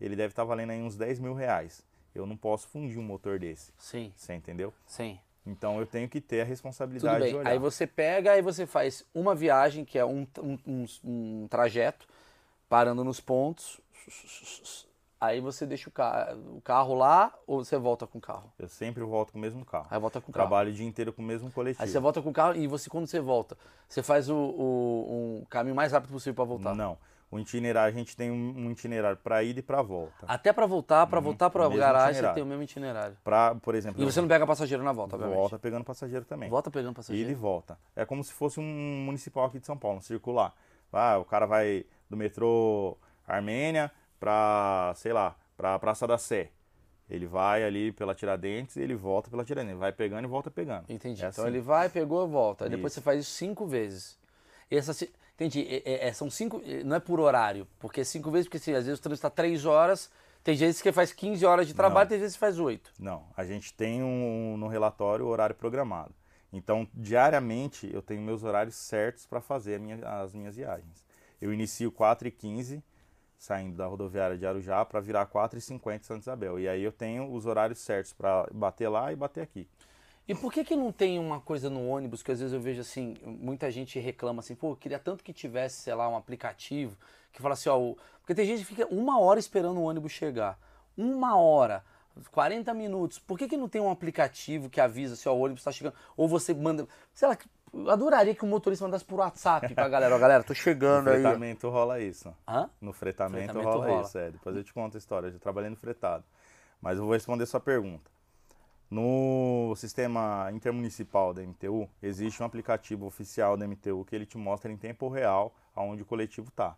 ele deve estar tá valendo aí uns 10 mil reais. Eu não posso fundir um motor desse. Sim. Você entendeu? Sim. Então eu tenho que ter a responsabilidade de olhar. Aí você pega, aí você faz uma viagem, que é um, um, um, um trajeto, parando nos pontos. Aí você deixa o carro, o carro lá ou você volta com o carro? Eu sempre volto com o mesmo carro. Aí volta com o carro. Trabalho o dia inteiro com o mesmo coletivo. Aí você volta com o carro e você quando você volta, você faz o, o um caminho mais rápido possível para voltar? Não. O itinerário, a gente tem um itinerário para ida e para volta. Até para voltar, para Uhum, voltar para a garagem, itinerário. você tem o mesmo itinerário. Pra, por exemplo, E você não pega passageiro na volta, obviamente. volta pegando passageiro também. Volta pegando Ida e passageiro. volta. É como se fosse um municipal aqui de São Paulo, um circular. Ah, o cara vai do metrô Armênia para, sei lá, para Praça da Sé. Ele vai ali pela Tiradentes e ele volta pela Tiradentes. Vai pegando e volta pegando. Entendi. É então assim. ele vai, pegou, volta. Depois você faz isso cinco vezes. E essa, entendi. É- é- é- são cinco. é, Não é por horário. Porque cinco vezes, porque assim, às vezes o trânsito está três horas. Tem vezes que faz 15 horas de trabalho, tem vezes que faz oito. Não, a gente tem um, no relatório o horário programado. Então, diariamente, eu tenho meus horários certos para fazer minha- as minhas viagens. Eu inicio 4h15, saindo da rodoviária de Arujá, para virar 4h50 em Santa Isabel. E aí eu tenho os horários certos para bater lá e bater aqui. E por que que não tem uma coisa no ônibus que às vezes eu vejo assim, muita gente reclama assim, pô, eu queria tanto que tivesse, sei lá, um aplicativo que fala assim, ó, o- porque tem gente que fica uma hora esperando o ônibus chegar. Uma hora, 40 minutos. Por que que não tem um aplicativo que avisa se ó, o ônibus está chegando? Ou você manda, sei lá, eu adoraria que o motorista mandasse por WhatsApp pra galera, ó, galera, tô No chegando aí. ó. fretamento rola isso. Hã? No fretamento, Fretamento rola, rola. isso, é. Depois eu te conto a história. Eu já trabalhei no fretado. Mas eu vou responder sua pergunta. No sistema intermunicipal da MTU, existe um aplicativo oficial da MTU que ele te mostra em tempo real aonde o coletivo está.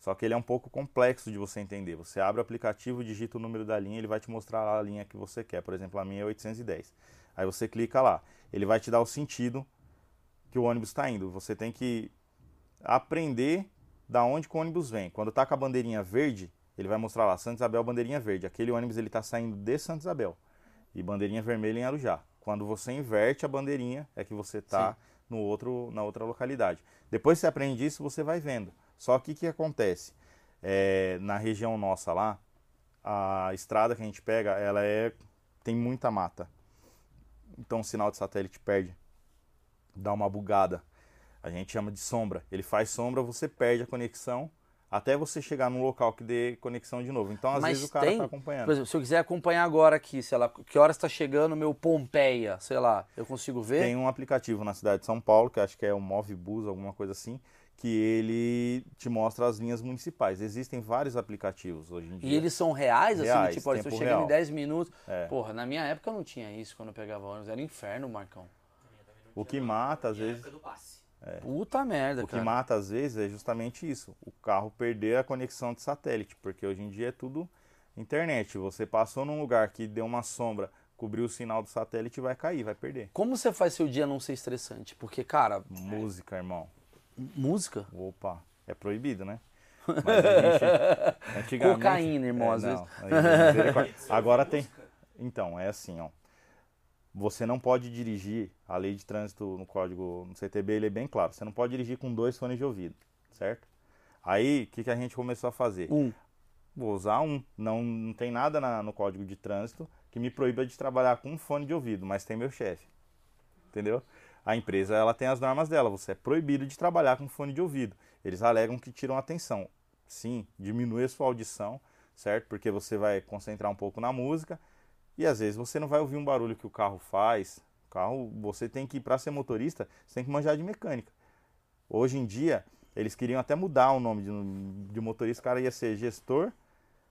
Só que ele é um pouco complexo de você entender. Você abre o aplicativo, digita o número da linha, ele vai te mostrar a linha que você quer. Por exemplo, a minha é 810. Aí você clica lá. Ele vai te dar o sentido que o ônibus está indo. Você tem que aprender da onde o ônibus vem. Quando tá com a bandeirinha verde, ele vai mostrar lá, Santa Isabel, bandeirinha verde. Aquele ônibus ele tá saindo de Santa Isabel. E bandeirinha vermelha em Arujá. Quando você inverte a bandeirinha, é que você tá no outro, na outra localidade. Depois que você aprende isso, você vai vendo. Só que o que acontece? É, na região nossa lá, a estrada que a gente pega, ela é tem muita mata. Então o sinal de satélite perde, dá uma bugada. A gente chama de sombra. Ele faz sombra, você perde a conexão até você chegar num local que dê conexão de novo. Então, às Mas vezes, o cara tem, tá acompanhando. Por exemplo, se eu quiser acompanhar agora aqui, sei lá, que horas está chegando o meu Pompeia, sei lá, eu consigo ver? Tem um aplicativo na cidade de São Paulo, que acho que é o Movibus, alguma coisa assim, que ele te mostra as linhas municipais. Existem vários aplicativos hoje em dia. E eles são reais, assim, Reais, tipo, olha, se eu tempo chegando em real. 10 minutos. É. Porra, na minha época eu não tinha isso quando eu pegava ônibus. Era inferno, Marcão. O que mata, às vezes, passe. Puta merda, o que cara. mata às vezes é justamente isso, o carro perder a conexão de satélite, porque hoje em dia é tudo internet. Você passou num lugar que deu uma sombra, cobriu o sinal do satélite vai cair, vai perder. Como você faz seu dia não ser estressante? Porque, cara, Música, irmão. música? Opa, é proibido, né? Mas a gente, antigamente, Cocaína, irmão, às não, aí, misericórdia. Agora tem. Então, é assim, ó. Você não pode dirigir, a lei de trânsito no código, no CTB, ele é bem claro. Você não pode dirigir com dois fones de ouvido, certo? Aí, o que, que a gente começou a fazer? Um. Vou usar um. Não, não tem nada na- no código de trânsito que me proíba de trabalhar com um fone de ouvido, mas tem meu chefe. Entendeu? A empresa ela tem as normas dela. Você é proibido de trabalhar com fone de ouvido. Eles alegam que tiram atenção. Sim, diminui a sua audição, certo? Porque você vai concentrar um pouco na música e às vezes você não vai ouvir um barulho que o carro faz. O carro, você tem que, para ser motorista, você tem que manjar de mecânica. Hoje em dia, eles queriam até mudar o nome de, de motorista. O cara ia ser gestor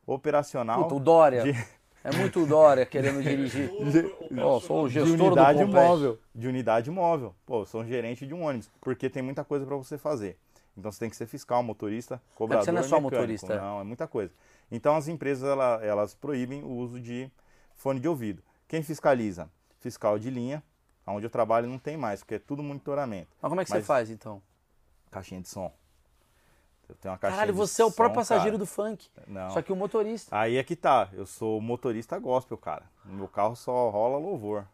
operacional Puta, o Dória. de- É muito o Dória querendo dirigir. Ó, sou o de gestor do unidade complexo. móvel. De unidade móvel. Pô, eu sou um gerente de um ônibus. Porque tem muita coisa para você fazer. Então você tem que ser fiscal, motorista, cobrador, você não é só mecânico. motorista, é. Não, é muita coisa. Então as empresas ela- elas proíbem o uso de fone de ouvido. Quem fiscaliza? Fiscal de linha. Onde eu trabalho não tem mais, porque é tudo monitoramento. Mas como é que Mas- você faz, então? Caixinha de som. Eu tenho uma caixinha Caralho, você é o próprio som, passageiro cara. do funk. Não. Só que o motorista. Aí é que tá, eu sou motorista gospel, cara. No meu carro só rola louvor.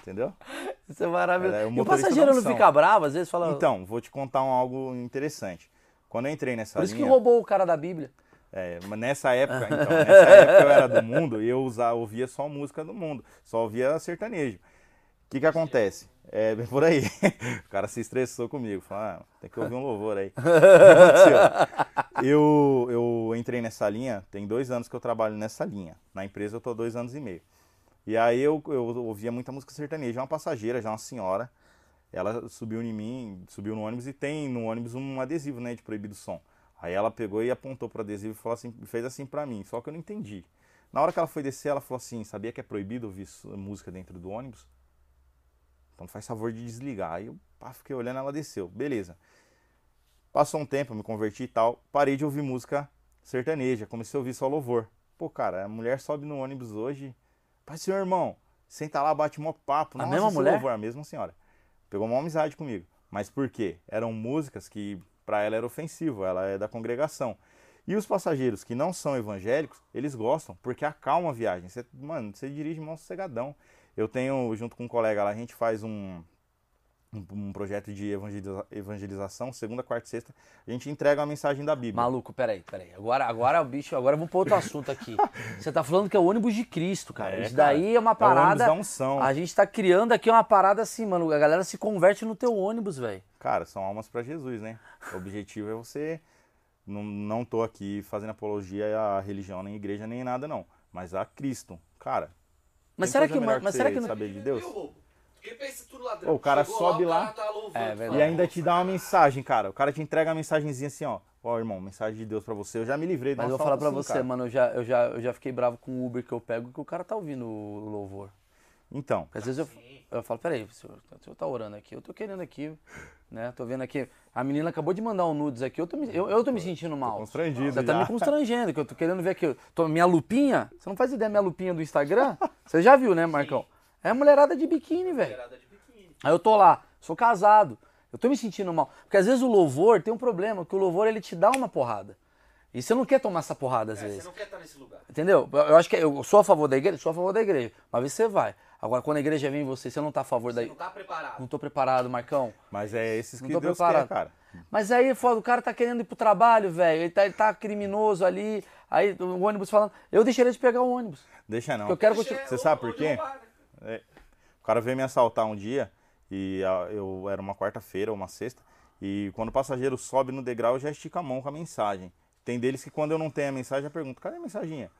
Entendeu? Isso é maravilhoso. É, o e o passageiro não missão. fica bravo, às vezes fala. Então, vou te contar um algo interessante. Quando eu entrei nessa Por isso que linha, roubou o cara da Bíblia. É, mas nessa época, então, nessa época eu era do mundo e eu usava, ouvia só música do mundo, só ouvia sertanejo. O que que acontece? É por aí. O cara se estressou comigo, falou, ah, tem que ouvir um louvor aí. Eu, eu entrei nessa linha, tem dois anos que eu trabalho nessa linha. Na empresa eu tô dois anos e meio. E aí eu, eu ouvia muita música sertaneja. Uma passageira, já uma senhora, ela subiu em mim, subiu no ônibus e tem no ônibus um adesivo, né, de proibido som. Aí ela pegou e apontou pro adesivo e falou assim, fez assim pra mim, só que eu não entendi. Na hora que ela foi descer, ela falou assim, sabia que é proibido ouvir música dentro do ônibus? Então faz favor de desligar. Aí eu pá, fiquei olhando, ela desceu. Beleza. Passou um tempo, eu me converti e tal, parei de ouvir música sertaneja, comecei a ouvir só louvor. Pô, cara, a mulher sobe no ônibus hoje, pai, seu irmão, senta lá, bate mó papo. A Nossa, mesma mulher? Louvor, a mesma senhora. Pegou uma amizade comigo. Mas por quê? Eram músicas que pra ela era ofensivo, ela é da congregação. E os passageiros que não são evangélicos, eles gostam, porque acalma a viagem. Você, mano, você dirige mó sossegadão. Eu tenho, junto com um colega lá, a gente faz um, um, projeto de evangeliza- evangelização, segunda, quarta e sexta. A gente entrega uma mensagem da Bíblia. Maluco, peraí, peraí. Agora, agora o bicho, agora vamos para outro assunto aqui. Você tá falando que é o ônibus de Cristo, cara. É, Isso cara. daí é uma É o ônibus parada. da unção. A gente tá criando aqui uma parada assim, mano. A galera se converte no teu ônibus, velho. Cara, são almas para Jesus, né? O objetivo é você. Não, não tô aqui fazendo apologia à religião, nem igreja, nem nada, não. Mas a Cristo. Cara. Mas será que, melhor mas você será que não- saber de Deus? O roubo? Porque pensa tudo ladrão. Ô, o cara Chegou sobe o lá- cara tá louvando, É. E ainda te dá uma mensagem, cara. O cara te entrega uma mensagenzinha assim, ó. Ó, irmão, mensagem de Deus pra você. Eu já me livrei de Mas eu vou falar pra assalto assim, você, cara. mano, eu já, eu, já, eu já fiquei bravo com o Uber que eu pego que o cara tá ouvindo o louvor. Então, às vezes eu, eu falo, peraí, o senhor, o senhor tá orando aqui, eu tô querendo aqui, né? Tô vendo aqui. A menina acabou de mandar um nudes aqui, eu tô me, eu, eu tô me sentindo mal. constrangido Você tá já. me constrangendo, que eu tô querendo ver aqui. Tô, minha lupinha, você não faz ideia minha lupinha do Instagram? Você já viu, né, Marcão? É mulherada de biquíni, velho. Beirada de biquíni. Aí eu tô lá, sou casado, eu tô me sentindo mal. Porque às vezes o louvor tem um problema, que o louvor ele te dá uma porrada. E você não quer tomar essa porrada às É, vezes. você não quer estar nesse lugar. Entendeu? Eu acho que eu sou a favor da igreja, sou a favor da igreja. Vez você vai. Agora, quando a igreja vem em você, você não tá a favor da Você não tá preparado. Não tô preparado, Marcão. mas é esses Não que tô Deus preparado. quer, cara. Mas aí, foda, o cara tá querendo ir pro trabalho, velho. Ele tá, ele tá criminoso ali. Aí o ônibus falando. Eu deixaria de pegar o ônibus. Deixa não. Eu quero Deixa- continuar. Você sabe por quê? É, o cara veio me assaltar um dia e eu era uma quarta-feira ou uma sexta e quando o passageiro sobe no degrau eu já estica a mão com a mensagem. Tem deles que quando eu não tenho a mensagem eu pergunto, cadê a mensaginha?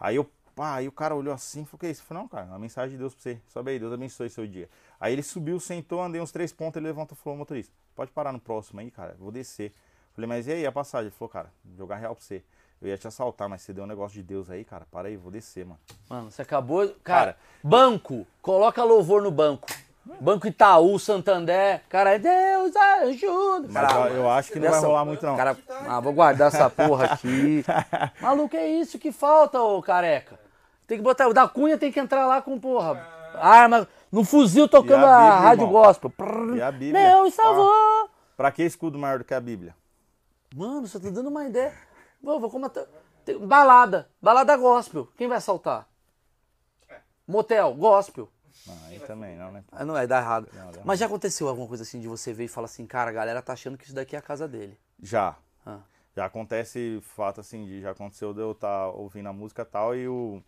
Aí eu, pá, aí o cara olhou assim, falou, que é isso? Eu falei, não, cara, uma mensagem de Deus pra você. Sobe aí, Deus abençoe seu dia. Aí ele subiu, sentou, andei uns três pontos, ele levantou e falou, motorista, pode parar no próximo aí, cara, vou descer. Falei, mas e aí a passagem? Ele falou, cara, jogar real pra você. Eu ia te assaltar, mas você deu um negócio de Deus aí, cara. Para aí, vou descer, mano. Mano, você acabou. Cara, banco, coloca louvor no banco. Banco Itaú, Santander, cara, Deus ajuda. Mas Cara, eu, eu acho que não vai rolar muito, não. Cara, ah, vou guardar essa porra aqui. Maluco, é isso que falta, ô careca. Tem que botar. O da Cunha tem que entrar lá com, porra, arma, no fuzil tocando a a, Bíblia, rádio irmão? gospel. Prrr, E a Bíblia? Deus salvou. Pra que escudo maior do que a Bíblia? Mano, você tá dando uma ideia. Vou, vou comentar. Tem- Balada. Balada gospel. Quem vai assaltar? Motel, gospel. Não, aí também não, né? Ah, Não vai dar errado. Não, dá Mas já aconteceu alguma coisa assim de você ver e falar assim, cara, a galera tá achando que isso daqui é a casa dele. Já. Ah. Já acontece fato assim, de, já aconteceu de eu estar ouvindo a música tal e o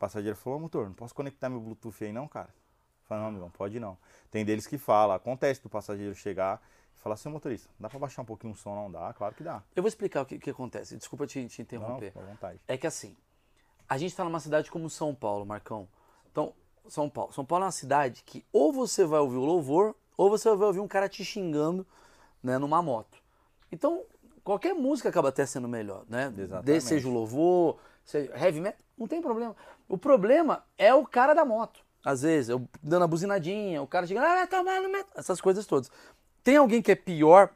passageiro falou, "Ô, motor, não posso conectar meu Bluetooth aí não, cara? Eu falei, não, amigão, pode não. Tem deles que fala, acontece do passageiro chegar e falar assim, "Ô, motorista, dá pra baixar um pouquinho o som? Não dá? Claro que dá. Eu vou explicar o que, que acontece. Desculpa te, te Não, interromper. fica à vontade. É que assim, a gente tá numa cidade como São Paulo, Marcão. Então, São Paulo. São Paulo é uma cidade que ou você vai ouvir o louvor, ou você vai ouvir um cara te xingando né, numa moto. Então, qualquer música acaba até sendo melhor, né? Exatamente. Desde seja o louvor, seja heavy metal, não tem problema. O problema é o cara da moto. Às vezes, eu dando a buzinadinha, o cara chegando, ah, vai tomar no metal, essas coisas todas. Tem alguém que é pior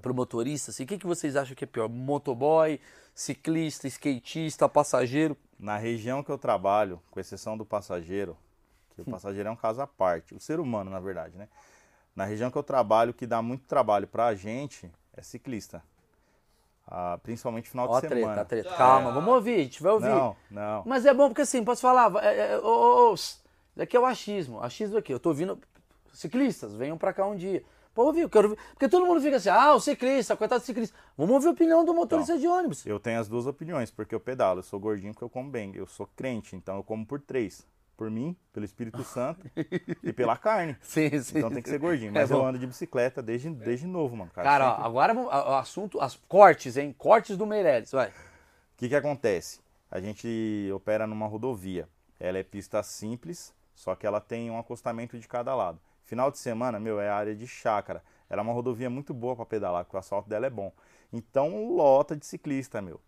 pro motorista? Assim, o que, que vocês acham que é pior? Motoboy, ciclista, skatista, passageiro? Na região que eu trabalho, com exceção do passageiro, que o passageiro é um caso à parte, o ser humano, na verdade, né? Na região que eu trabalho, que dá muito trabalho pra gente, é ciclista. Ah, principalmente final Ó de treta, semana. treta. Calma, vamos ouvir, a gente vai ouvir. Não, não. Mas é bom porque assim, posso falar, é, é, ô, ô, isso daqui é o achismo, achismo aqui, eu tô ouvindo, ciclistas, venham pra cá um dia. Pô, ouvir, eu quero ouvir, porque todo mundo fica assim, ah, o ciclista, coitado do ciclista. Vamos ouvir a opinião do motorista de ônibus. Eu tenho as duas opiniões, porque eu pedalo. Eu sou gordinho porque eu como bem. Eu sou crente, então eu como por três. Por mim, pelo Espírito Santo e pela carne. Sim, sim. Então tem que ser gordinho. É Mas eu bom. ando de bicicleta desde, desde novo, mano. Cara, Cara, ó, Sempre- agora vamos- o assunto, as cortes, hein? Cortes do Meirelles, vai. O que, que acontece? A gente opera numa rodovia. Ela é pista simples, só que ela tem um acostamento de cada lado. Final de semana, meu, é área de chácara. Ela é uma rodovia muito boa para pedalar, porque o asfalto dela é bom. Então, lota de ciclista, meu.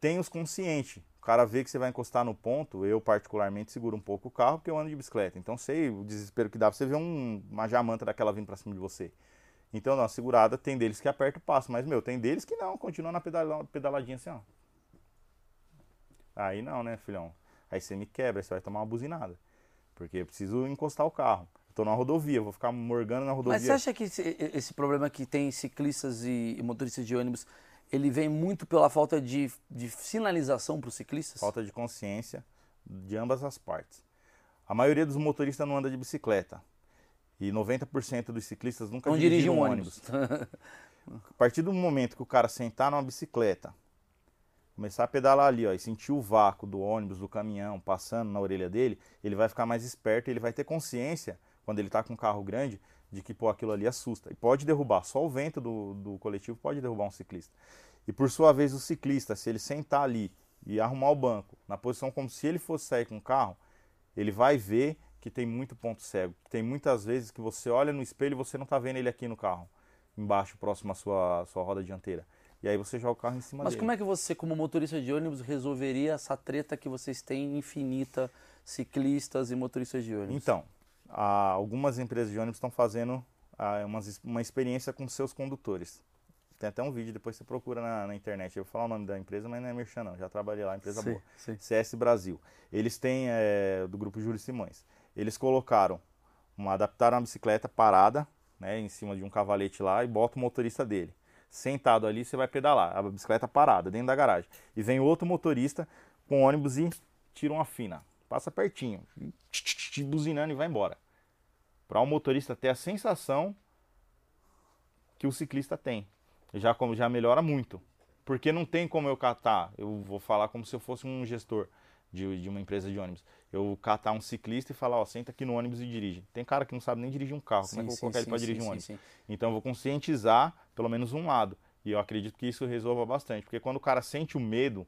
Tem os conscientes. O cara vê que você vai encostar no ponto, eu particularmente seguro um pouco o carro, porque eu ando de bicicleta. Então, sei o desespero que dá pra você ver um- uma jamanta daquela vindo pra cima de você. Então, na segurada, tem deles que aperta o passo. Mas, meu, tem deles que não, continua na pedala- pedaladinha assim, ó. Aí não, né, filhão? Aí você me quebra, aí você vai tomar uma buzinada. Porque eu preciso encostar o carro. Eu tô na rodovia, vou ficar morgando na rodovia. Mas você acha que esse, esse problema que tem ciclistas e motoristas de ônibus, ele vem muito pela falta de, de sinalização para os ciclistas? Falta de consciência de ambas as partes. A maioria dos motoristas não anda de bicicleta. E 90% dos ciclistas nunca Não dirige dirigiram um ônibus. A partir do momento que o cara sentar numa bicicleta, começar a pedalar ali, ó, e sentir o vácuo do ônibus, do caminhão passando na orelha dele, ele vai ficar mais esperto, ele vai ter consciência, quando ele tá com um carro grande, de que pô, aquilo ali assusta. E pode derrubar, só o vento do, do coletivo pode derrubar um ciclista. E por sua vez, o ciclista, se ele sentar ali e arrumar o banco, na posição como se ele fosse sair com o carro, ele vai ver que tem muito ponto cego. Tem muitas vezes que você olha no espelho e você não tá vendo ele aqui no carro, embaixo, próximo à sua, sua roda dianteira. E aí você joga o carro em cima Mas dele. como é que você, como motorista de ônibus, resolveria essa treta que vocês têm infinita, ciclistas e motoristas de ônibus? Então, há- algumas empresas de ônibus estão fazendo ah, umas- uma experiência com seus condutores. Tem até um vídeo, depois você procura na, na internet. Eu vou falar o nome da empresa, mas não é merchan não. Já trabalhei lá, empresa Sim, boa. sim. CS Brasil. Eles têm, é, do grupo Júlio Simões, eles colocaram, uma, adaptaram uma bicicleta parada, né, em cima de um cavalete lá e bota o motorista dele. Sentado ali, você vai pedalar. A bicicleta parada, dentro da garagem. E vem outro motorista com ônibus e tira uma fina. Passa pertinho, e tch, buzinando e vai embora. Para o motorista ter a sensação que o ciclista tem. Já, como- já melhora muito. Porque não tem como eu catar, eu vou falar como se eu fosse um gestor de, de uma empresa de ônibus. Eu catar um ciclista e falar, ó, senta aqui no ônibus e dirige. Tem cara que não sabe nem dirigir um carro, como é que eu vou colocar ele para dirigir um ônibus? sim. Então eu vou conscientizar pelo menos um lado. E eu acredito que isso resolva bastante. Porque quando o cara sente o medo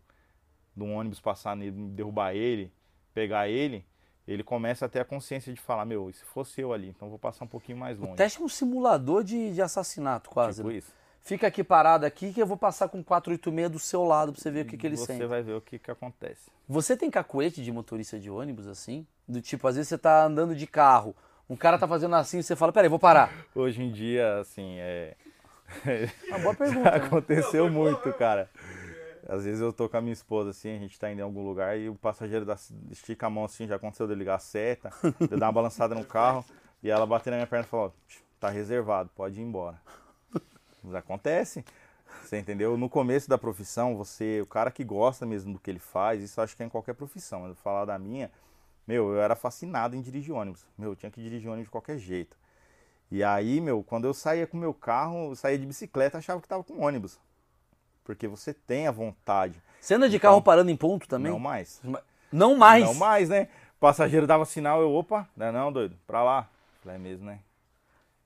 de um ônibus passar nele, derrubar ele, pegar ele, ele começa a ter a consciência de falar, meu, e se fosse eu ali, então vou passar um pouquinho mais longe. O teste é um simulador de, de assassinato, quase. tipo né? isso. Fica aqui parado aqui que eu vou passar com 486 do seu lado pra você ver o que, que ele Você sente. vai ver o que que acontece. Você tem cacuete de motorista de ônibus assim? Do tipo, às vezes você tá andando de carro, um cara tá fazendo assim, você fala, peraí, vou parar. Hoje em dia, assim, é... Uma boa pergunta. né? Aconteceu muito, cara. Às vezes eu tô com a minha esposa assim, a gente tá indo em algum lugar e o passageiro dá, estica a mão assim, já aconteceu de ligar a seta, de dar uma balançada no carro e ela bater na minha perna e falar, ó, tá reservado, pode ir embora. Mas acontece. Você entendeu? No começo da profissão, você, o cara que gosta mesmo do que ele faz, isso acho que é em qualquer profissão. Eu falar da minha, meu, eu era fascinado em dirigir ônibus. Meu, eu tinha que dirigir ônibus de qualquer jeito. E aí, meu, quando eu saía com meu carro, eu saía de bicicleta, achava que tava com ônibus. Porque você tem a vontade. Você anda de carro parando em ponto também? Não mais. Não mais. Não mais, né? O passageiro dava sinal, eu, opa, não é não, doido, pra lá. Falei, é mesmo, né?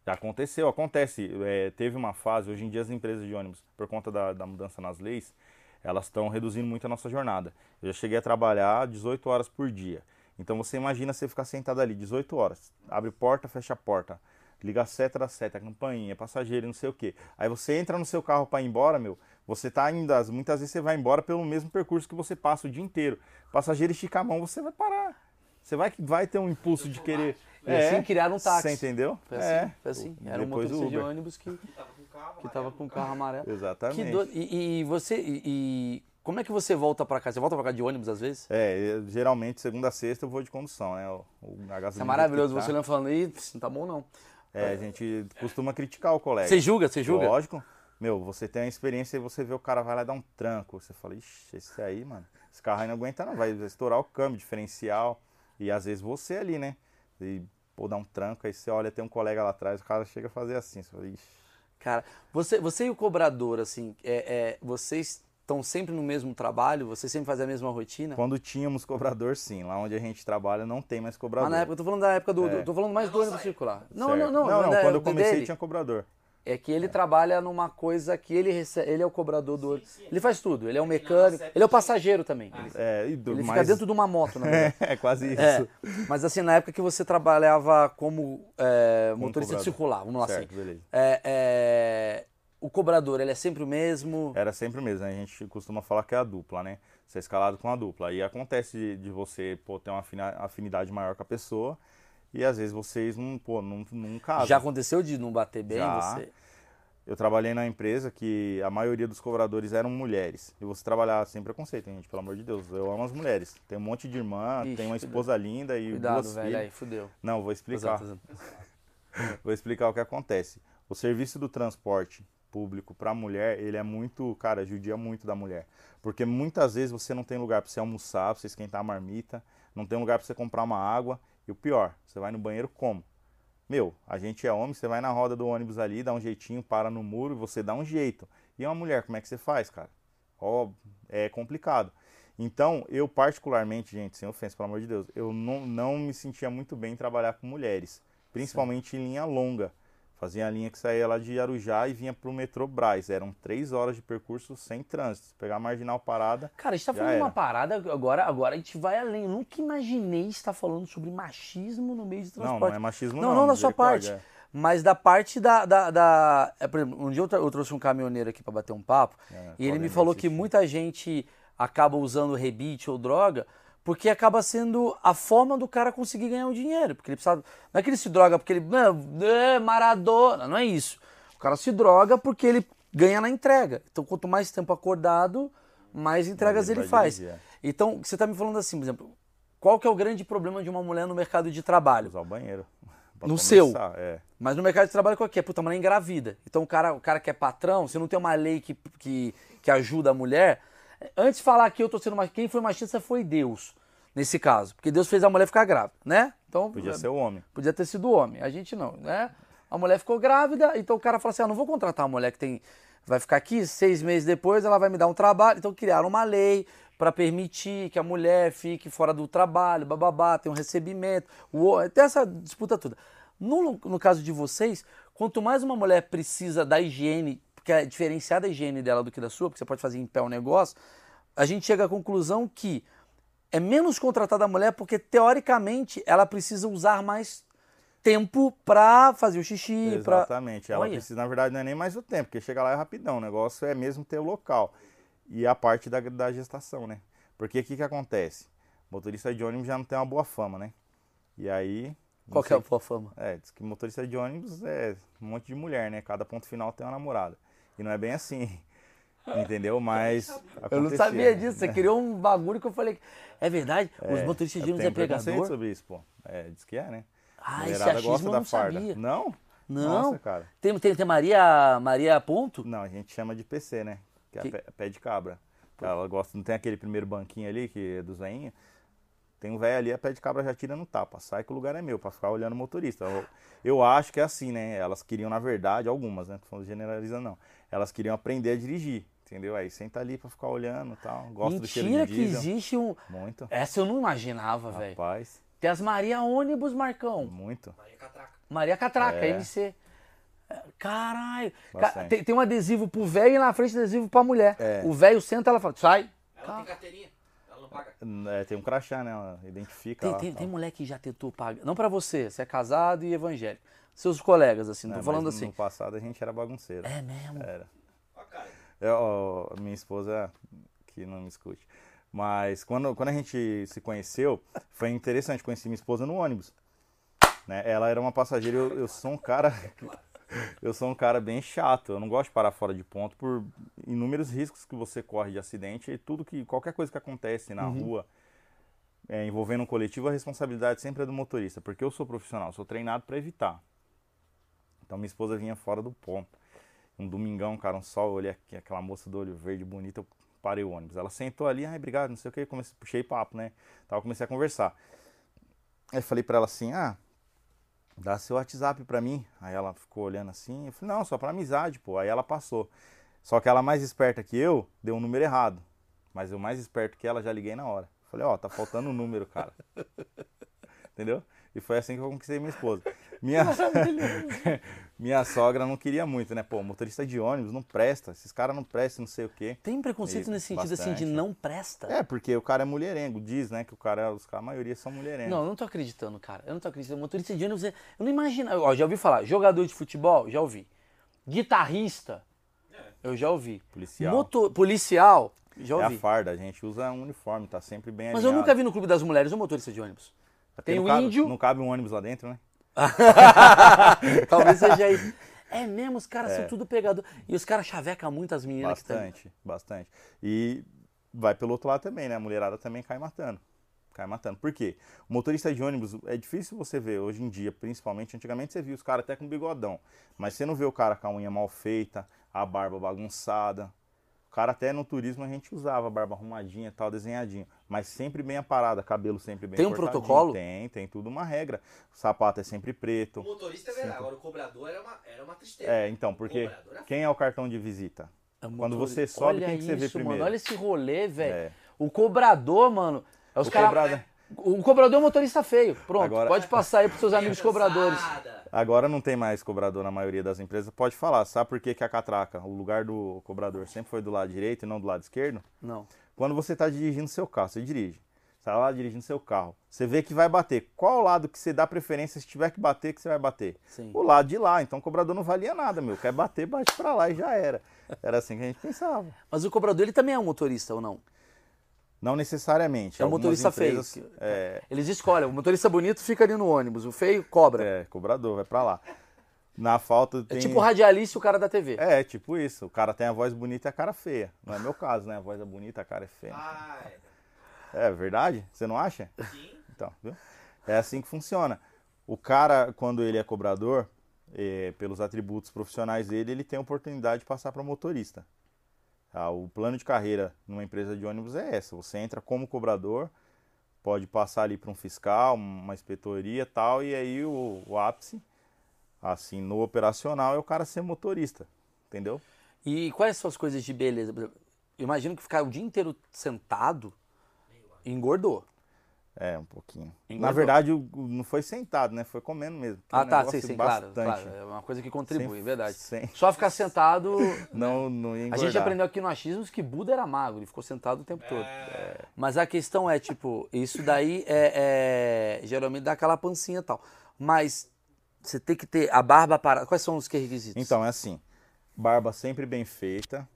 Já aconteceu, acontece. É, teve uma fase, hoje em dia as empresas de ônibus, por conta da, da mudança nas leis, elas estão reduzindo muito a nossa jornada. Eu já cheguei a trabalhar 18 horas por dia. Então você imagina você ficar sentado ali 18 horas, abre porta, fecha a porta, liga a seta da seta, campainha, passageiro, não sei o que. Aí você entra no seu carro para ir embora, meu, você tá ainda, muitas vezes você vai embora pelo mesmo percurso que você passa o dia inteiro. Passageiro estica a mão, você vai parar. Você vai, vai ter um impulso de querer. E assim criaram um táxi. Você entendeu? Foi assim, é. foi assim. Era um motorista de ônibus que, Tava com o carro, que tava com o carro amarelo. Exatamente. Que doido. E, e você. E, e como é que você volta pra casa? Você volta pra casa de ônibus às vezes? É, eu, geralmente segunda a sexta eu vou de condução, né? O, o, Isso é maravilhoso. Você olhando falando, Ih, não tá bom não. É, a gente costuma criticar o colega. Você julga, você julga? Lógico. Meu, você tem a experiência e você vê o cara vai lá dar um tranco. Você fala, ixi, esse aí, mano, esse carro aí não aguenta não, vai estourar o câmbio, diferencial. E às vezes você ali, né? E, pô, dá um tranco, aí você olha, tem um colega lá atrás, o cara chega a fazer assim. Você fala, ixi. Cara, você, você e o cobrador, assim, é, é, vocês estão sempre no mesmo trabalho? Vocês sempre fazem a mesma rotina? Quando tínhamos cobrador, sim. Lá onde a gente trabalha não tem mais cobrador. Mas na época, eu tô falando da época do. do- É. tô falando mais do ônibus circular. Não, não, não. Não, não, quando eu do comecei dele. tinha cobrador. É que ele trabalha numa coisa que ele recebe. Ele é o cobrador do ônibus. Ele faz tudo. Ele é o mecânico. Ele é o passageiro também. Ele, É, e do, ele mas- fica dentro de uma moto, na verdade. É, quase isso. É, mas assim, na época que você trabalhava como é, motorista de cobrador. circular, vamos lá Certo, assim. beleza. É, é, o cobrador, ele é sempre o mesmo? Era sempre o mesmo, né? A gente costuma falar que é a dupla, né? Você é escalado com a dupla. E acontece de, de você pô, ter uma afinidade maior com a pessoa e às vezes vocês não, pô, não, não casam. Já aconteceu de não bater bem? Já. Você... Eu trabalhei na empresa que a maioria dos cobradores eram mulheres. E você trabalhar sem preconceito, hein, gente, pelo amor de Deus. Eu amo as mulheres. Tem um monte de irmã, Ixi, tem uma esposa linda e Cuidado, duas velho. filhas. Aí, fudeu. Não, vou explicar. Vou explicar o que acontece. O serviço do transporte público para a mulher, ele é muito, cara, judia muito da mulher. Porque muitas vezes você não tem lugar para você almoçar, para você esquentar a marmita, não tem lugar para você comprar uma água. E o pior, você vai no banheiro como? Meu, a gente é homem, você vai na roda do ônibus ali, dá um jeitinho, para no muro, você dá um jeito. E uma mulher, como é que você faz, cara? Ó, é complicado. Então, eu particularmente, gente, sem ofensa, pelo amor de Deus, eu não, não me sentia muito bem em trabalhar com mulheres. Principalmente em linha longa. Fazia a linha que saía lá de Arujá e vinha pro metrô Braz. Eram três horas de percurso sem trânsito. Se pegar a marginal parada, Cara, a gente tá falando de uma parada, agora, agora a gente vai além. Eu nunca imaginei estar falando sobre machismo no meio de não, transporte. não é machismo Não, não. não da sua parte. é. Mas da parte da. da, da- é, por exemplo, um dia eu, tra- eu trouxe um caminhoneiro aqui pra bater um papo É, e ele me falou que assistir. muita gente acaba usando rebite ou droga porque acaba sendo a forma do cara conseguir ganhar o dinheiro. Porque ele precisa. Não é que ele se droga porque ele. "Não, É, Maradona. Não é isso. O cara se droga porque ele ganha na entrega. Então, quanto mais tempo acordado, mais entregas ele ele, faz. dirigir. Então, você tá me falando assim, por exemplo, qual que é o grande problema de uma mulher no mercado de trabalho? Usar o banheiro. No começar, É. Mas no mercado de trabalho qual que é? Puta, a mulher engravida. Então o cara, o cara que é patrão, se não tem uma lei que, que, que ajuda a mulher. Antes de falar que eu tô sendo machista, quem foi machista foi Deus, nesse caso. Porque Deus fez a mulher ficar grávida, né? Então, Podia ser o homem. podia ter sido o homem. A gente não, né? A mulher ficou grávida, então o cara falou assim: ah, não vou contratar uma mulher que tem. Vai ficar aqui, seis meses depois ela vai me dar um trabalho. Então criaram uma lei para permitir que a mulher fique fora do trabalho, bababá, tem um recebimento, o, tem essa disputa toda. No, no caso de vocês, quanto mais uma mulher precisa da higiene, porque é diferenciar da higiene dela do que da sua, porque você pode fazer em pé um negócio, a gente chega à conclusão que é menos contratada a mulher porque, teoricamente, ela precisa usar mais tempo pra fazer o xixi, pra... Exatamente. Ela Olha. precisa, na verdade, não é nem mais o tempo, porque chega lá é rapidão. O negócio é mesmo ter o local. E a parte da, da gestação, né? Porque o que, que acontece? Motorista de ônibus já não tem uma boa fama, né? E aí. Qual que é a sua fama? É, diz que motorista de ônibus é um monte de mulher, né? Cada ponto final tem uma namorada. E não é bem assim. Entendeu? Mas. Eu não sabia disso, você criou um bagulho que eu falei. É verdade? Os motoristas de ônibus é pegador? sobre isso, pô. É, diz que é, né? Ah, esse achismo gosta eu da não farda. sabia. Não? Não. Nossa, cara. Tem, tem, tem Maria, Maria Ponto? Não, a gente chama de PC, né? Que é Que- pé, pé de cabra. Ela gosta, não tem aquele primeiro banquinho ali, que é dos veinhos? Tem um velho ali, a pé de cabra já tira no tapa. Sai que o lugar é meu, pra ficar olhando o motorista. Eu, eu acho que é assim, né? Elas queriam, na verdade, algumas, né? Falando generalizando, não. Elas queriam aprender a dirigir, entendeu? Aí senta ali pra ficar olhando e tal. Gosta do cheiro Mentira de que diesel. existe um. Muito. Essa eu não imaginava, velho. Rapaz, Tem as Maria ônibus, Marcão. muito. Maria Catraca. Maria Catraca, É. MC. É, Caralho. Ca-. Tem, tem um adesivo pro velho e na frente adesivo pra mulher. É. O velho senta, ela fala, sai. Ela tem carteirinha. Paga. É, tem um crachá, né? Ela identifica Tem, lá. tem, tem mulher que já tentou pagar. Não pra você, você é casado e evangélico. Seus colegas, assim, não É, tô falando mas assim. No passado a gente era bagunceiro. É mesmo? Era. Eu, ó, minha esposa, que não me escute. Mas quando, quando a gente se conheceu, foi interessante. Conheci minha esposa no ônibus. Né? Ela era uma passageira. Eu, eu sou um cara. Eu sou um cara bem chato. Eu não gosto de parar fora de ponto por inúmeros riscos que você corre de acidente e tudo que. qualquer coisa que acontece na rua. é, envolvendo um coletivo, a responsabilidade sempre é do motorista, porque eu sou profissional, sou treinado para evitar. Então minha esposa vinha fora do ponto. Um domingão, cara, um sol, eu olhei aqui, aquela moça do olho verde bonita, eu parei o ônibus. Ela sentou ali, ai, obrigado, não sei o que, comecei, puxei papo, né? Tal, comecei a conversar. Aí eu falei pra ela assim, ah, dá seu WhatsApp pra mim. Aí ela ficou olhando assim, eu falei, não, só pra amizade, pô. Aí ela passou. Só que ela mais esperta que eu, deu um número errado. Mas eu mais esperto que ela, já liguei na hora. Falei, ó, tá faltando um número, cara. Entendeu? E foi assim que eu conquistei minha esposa. Minha, minha sogra não queria muito, né? Pô, motorista de ônibus não presta, esses caras não prestam, não sei o quê. Tem preconceito Isso, nesse sentido assim de bastante. não presta? É, porque o cara é mulherengo, diz, né? Que o cara, os caras, a maioria são mulherengos. Não, eu não tô acreditando, cara. Eu não tô acreditando. Motorista de ônibus, é- eu não imagino. Ó, já ouvi falar. Jogador de futebol, já ouvi. Guitarrista, eu já ouvi. Policial. Moto- policial, já É a ouvi. farda, a gente usa um uniforme, tá sempre bem Mas eu alinhado. nunca vi no Clube das Mulheres um motorista de ônibus. Porque tem o cabe- índio. Não cabe um ônibus lá dentro, né? Talvez seja isso. É mesmo, os caras são tudo pegador. E os caras chavecam muito as meninas que estão. Bastante, bastante. E vai pelo outro lado também, né? A mulherada também cai matando. Cai matando. Por quê? O motorista de ônibus, é difícil você ver hoje em dia, principalmente. Antigamente você via os caras até com bigodão. Mas você não vê o cara com a unha mal feita, a barba bagunçada. O cara até no turismo a gente usava barba arrumadinha e tal, desenhadinho. Mas sempre bem aparada, cabelo sempre bem Tem um protocolo? Tem, tem tudo uma regra. O sapato é sempre O preto. motorista é verdade. Agora o cobrador era uma, era uma tristeza. É, então, porque é quem é o cartão de visita? É Quando você sobe, Olha quem que você vê isso, primeiro? Mano, olha esse rolê, velho. É. O cobrador, mano. É os O cara- cobrador- O cobrador é um motorista feio. Pronto, Agora- pode passar aí pros seus amigos cobradores. Agora não tem mais cobrador na maioria das empresas. Pode falar, sabe por que, que a catraca, o lugar do cobrador sempre foi do lado direito e não do lado esquerdo? Não. Quando você está dirigindo seu carro, você dirige. Você tá lá dirigindo seu carro. Você vê que vai bater. Qual lado que você dá preferência se tiver que bater, que você vai bater? Sim. O lado de lá. Então o cobrador não valia nada, meu. Quer bater, bate pra lá e já era. Era assim que a gente pensava. Mas o cobrador, ele também é um motorista ou não? Não necessariamente. É Algumas motorista empresas, feio. É, Eles escolhem. O motorista bonito fica ali no ônibus. O feio cobra. é, cobrador, vai pra lá. Na falta É tem... tipo o radialista e o cara da TV. É, tipo isso. O cara tem a voz bonita e a cara feia. Não é meu caso, né? A voz é bonita, a cara é feia. Ai, É verdade? Você não acha? sim. Então, viu? É assim que funciona. O cara, quando ele é cobrador, eh, pelos atributos profissionais dele, ele tem a oportunidade de passar para motorista. Tá? O plano de carreira numa empresa de ônibus é essa. Você entra como cobrador, pode passar ali para um fiscal, uma inspetoria tal, e aí o, o ápice, assim, no operacional, é o cara ser motorista. Entendeu? E quais são as coisas de beleza? Imagino que ficar o dia inteiro sentado engordou. É, um pouquinho. Engordou. Na verdade, não foi sentado, né? Foi comendo mesmo. Ah, é um tá, sim, sim, claro, bastante. claro. É uma coisa que contribui, Sem- é verdade. sem- Só ficar sentado. Não, não ia A gente aprendeu aqui no achismos que Buda era magro, ele ficou sentado o tempo todo. Mas a questão é, tipo, isso daí é, é- geralmente dá aquela pancinha e tal. Mas você tem que ter a barba parada. Quais são os requisitos? Então, é assim. Barba sempre bem feita.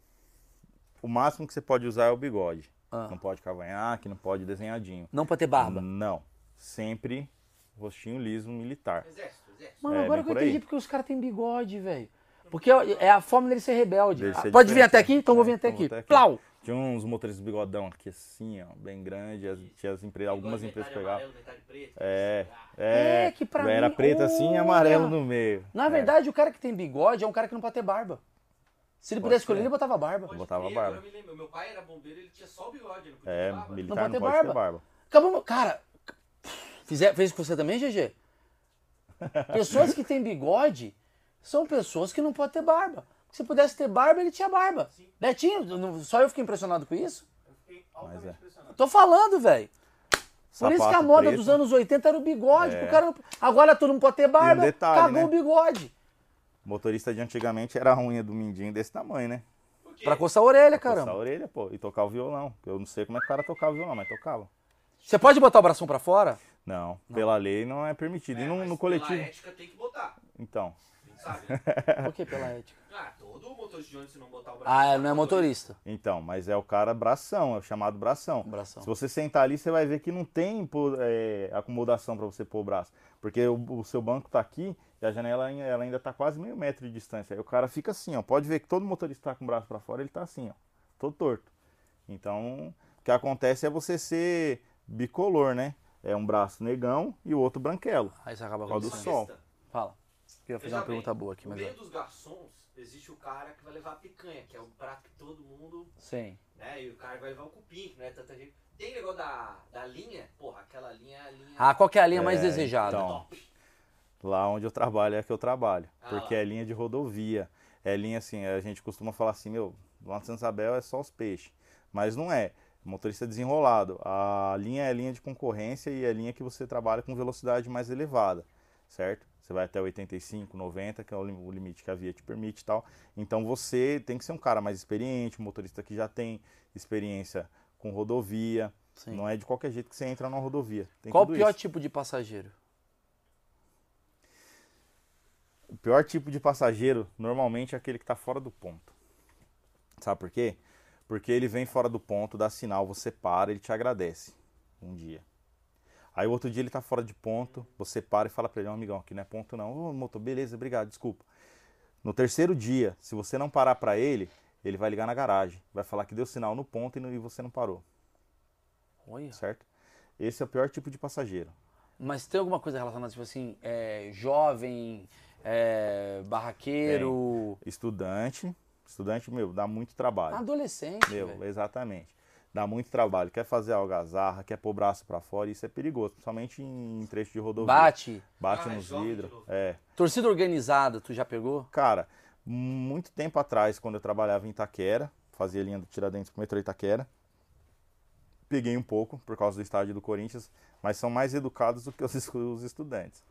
O máximo que você pode usar é o bigode. Ah. Não pode cavanhaque, não pode desenhadinho. Não pra ter barba. Não. Sempre rostinho liso militar. Exército, exército. Mano, É, agora que eu entendi porque os caras têm bigode, velho. Porque é a forma dele ser rebelde. Dele Ah, ser Pode vir até aqui? Então vou né? vir até Então vou aqui. até aqui. Plau! Tinha uns motoristas bigodão aqui assim, ó, bem grande. As, tinha as empresas, algumas empresas pegavam. amarelo, metade preto. É, Ah, é. É, que pra Era mim- preto assim e amarelo no meio. Na É, verdade, o cara que tem bigode é um cara que não pode ter barba. Se ele Pode pudesse escolher, ele botava barba. pode botava crer, barba. agora eu me lembro. Meu pai era bombeiro, ele tinha só o bigode, não podia É, ter barba. militar Não não pode pode, ter ter barba. barba. Acabou, cara. Fizer, fez com você também, GG? Pessoas que têm bigode são pessoas que não podem ter barba. Se pudesse ter barba, ele tinha barba. Betinho, não- só eu fiquei impressionado com isso? Eu fiquei altamente Mas é. impressionado. Tô falando, velho. Por isso que a moda preto. dos anos 80 era o bigode. É. cara não- Agora todo mundo pode ter barba, detalhe, cagou né? o bigode. Motorista de antigamente era a unha do mindinho desse tamanho, né? Pra coçar a orelha, Coçar a caramba. orelha, pô, e tocar o violão. Eu não sei como é que o cara tocava o violão, mas tocava. Você pode botar o bração pra fora? Não, pela lei não é permitido. É, e no, mas no Pela coletivo. ética tem que botar. Então, sabe? Por que pela ética? Ah, todo motorista de ônibus se não botar o braço. Ah, é, não é motorista. então, mas é o cara bração, é o chamado bração. Bração. Se você sentar ali, você vai ver que não tem é, acomodação para você pôr o braço. Porque o, o seu banco tá aqui e a janela ainda- ela ainda tá quase meio metro de distância. Aí o cara fica assim, ó. Pode ver que todo motorista tá com o braço para fora, ele tá assim, ó. Todo torto. Então, o que acontece é você ser bicolor, né? É um braço negão e o outro branquelo. Aí você acaba Por causa do acontecendo. sol. Fala. Eu ia fazer Veja uma pergunta bem, boa aqui, No mas. meio é. dos garçons, existe o cara que vai levar a picanha, que é o prato que todo mundo, Sim. né? E o cara vai levar o cupim, que não é tanta gente. Tem negócio da, da linha, porra, aquela linha é a linha Ah, qual que é a linha mais É, desejada? então. top. Lá onde eu trabalho é que eu trabalho. Ah, porque lá. é linha de rodovia. É linha assim, a gente costuma falar assim, meu, lá no Santa Isabel é só os peixes. Mas não é. Motorista desenrolado. A linha é linha de concorrência e é linha que você trabalha com velocidade mais elevada, certo? Você vai até 85, 90, que é o lim- o limite que a via te permite e tal. Então você tem que ser um cara mais experiente, um motorista que já tem experiência com rodovia. Sim. Não é de qualquer jeito que você entra numa rodovia. Tem Qual o pior isso. tipo de passageiro? O pior tipo de passageiro normalmente é aquele que está fora do ponto. Sabe por quê? Porque ele vem fora do ponto, dá sinal, você para, ele te agradece um dia. Aí o outro dia ele tá fora de ponto, você para e fala pra ele, "Ó, amigão, aqui não é ponto não. Ô, motor, beleza, obrigado, desculpa. No terceiro dia, se você não parar pra ele, ele vai ligar na garagem, vai falar que deu sinal no ponto e não- e você não parou, Olha. certo? Esse é o pior tipo de passageiro. Mas tem alguma coisa relacionada, tipo assim, é, jovem, é, barraqueiro, Estudante, estudante, meu, dá muito trabalho. adolescente, Meu, velho. exatamente. Dá muito trabalho. Quer fazer algazarra, quer pôr o braço pra fora, isso é perigoso, principalmente em trecho de rodovia. Bate. Bate Ah, nos de vidros. É. Torcida organizada, tu já pegou? Cara, muito tempo atrás, quando eu trabalhava em Itaquera, fazia linha do Tiradentes pro metrô Itaquera, peguei um pouco por causa do estádio do Corinthians, mas são mais educados do que os, os estudantes.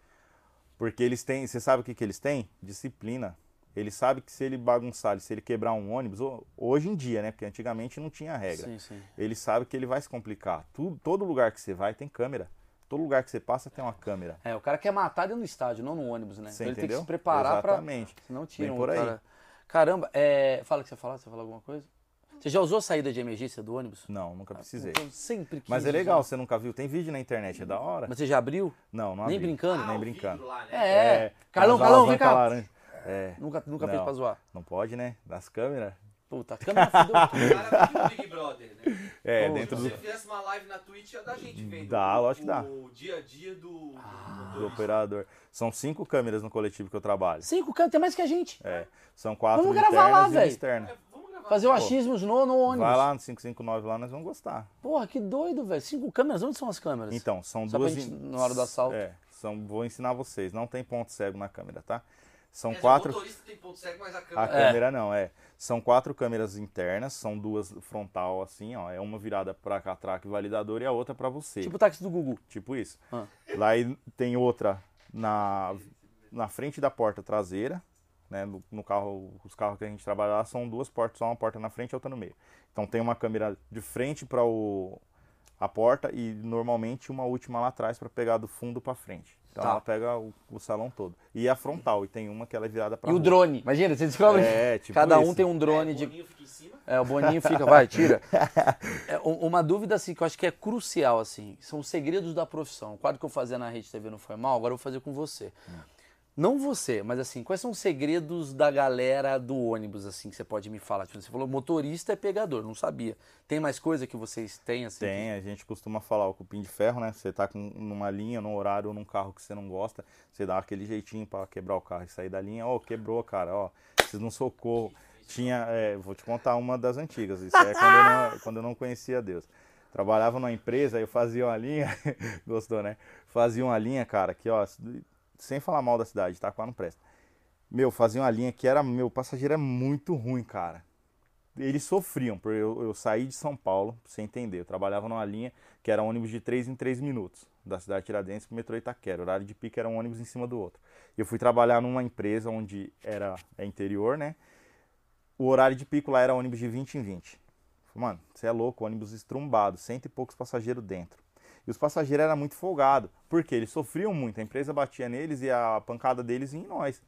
Porque eles têm, você sabe o que, que eles têm? Disciplina. Ele sabe que se ele bagunçar, se ele quebrar um ônibus, ho- hoje em dia, né? Porque antigamente não tinha regra. Sim, sim. Ele sabe que ele vai se complicar. Tudo, todo lugar que você vai tem câmera. Todo lugar que você passa tem uma câmera. É, o cara quer matar dentro do estádio, não no ônibus, né? Você então ele tem que entendeu? se preparar pra. Exatamente. Senão tiram Bem por o aí. cara. Caramba, é... fala o que você falar, você falou alguma coisa? Você já usou saída de emergência do ônibus? Não, nunca precisei. Eu sempre quis Mas é legal, usar. você nunca viu? Tem vídeo na internet, é da hora. Mas você já abriu? Não, não Nem abri. brincando? Ah, Nem brincando. lá, né? É. Carlão, Mas a Carlão, vem cá. laranja. É, Nunca, nunca fez pra zoar. não pode, né? Das câmeras. Puta, a câmera fudeu. O cara vive o Big Brother, né? É, Pô, dentro Se do, você fizesse uma live na Twitch, ia dar gente vendo Dá, lógico que dá. o dia a dia do, do do motorista. operador. São cinco câmeras no coletivo que eu trabalho. Cinco câmeras, tem mais que a gente. É, são quatro Vamos gravar lá, e uma velho. externa. É, vamos gravar. Fazer o achismos no, no ônibus. Vai lá no 559 lá, nós vamos gostar. Porra, que doido, velho. Cinco câmeras, onde são as câmeras? Então, são Só pra duas. gente, in- na hora do assalto. É, são, vou ensinar vocês. Não tem ponto cego na câmera, tá? São quatro. O motorista tem ponto cego, mas a A câmera. câmera não, é. São quatro câmeras internas, são duas frontal assim, ó. É uma virada pra catraca e validador e a outra pra você. Tipo o táxi do Gugu. Tipo isso. Ah. Lá tem outra na, na frente da porta traseira, né? No, no carro, os carros que a gente trabalha lá são duas portas, só uma porta na frente e outra no meio. Então tem uma câmera de frente para o a porta e normalmente uma última lá atrás para pegar do fundo para frente. Então Tá. ela pega o, o salão todo. E a frontal, e tem uma que ela é virada para E o drone. Imagina, você descobre. É, tipo Cada um isso. tem um drone O de. boninho fica em cima. É, o Boninho fica, vai, tira. É, uma dúvida, assim, que eu acho que é crucial, assim, são os segredos da profissão. O quadro que eu fazia na Rede TV não foi mal, agora eu vou fazer com você. Não você, mas assim, quais são os segredos da galera do ônibus, assim, que você pode me falar? Tipo, você falou motorista é pegador, não sabia. Tem mais coisa que vocês têm, assim? Tem, a gente costuma falar o cupim de ferro, né? Você tá com, numa linha, num horário ou num carro que você não gosta, você dá aquele jeitinho pra quebrar o carro e sair da linha. Ó, quebrou, cara, ó, preciso de um socorro. Tinha, é, vou te contar uma das antigas, isso é quando eu não, quando eu não conhecia Deus. Trabalhava numa empresa, eu fazia uma linha, gostou, né? Fazia uma linha, cara, que ó, sem falar mal da cidade, tá? Quase não presta. Meu, fazia uma linha que era, meu, passageiro é muito ruim, cara eles sofriam, porque eu, eu saí de São Paulo, pra você entender, eu trabalhava numa linha que era ônibus de 3 em 3 minutos, da cidade de Tiradentes pro metrô Itaquera, o horário de pico era um ônibus em cima do outro. Eu fui trabalhar numa empresa onde era é interior, né? O horário de pico lá era ônibus de 20 em 20. Falei, Mano, você é louco, ônibus estrumbado, cento e poucos passageiros dentro. E os passageiros eram muito folgados, porque eles sofriam muito, a empresa batia neles e a pancada deles ia em nós.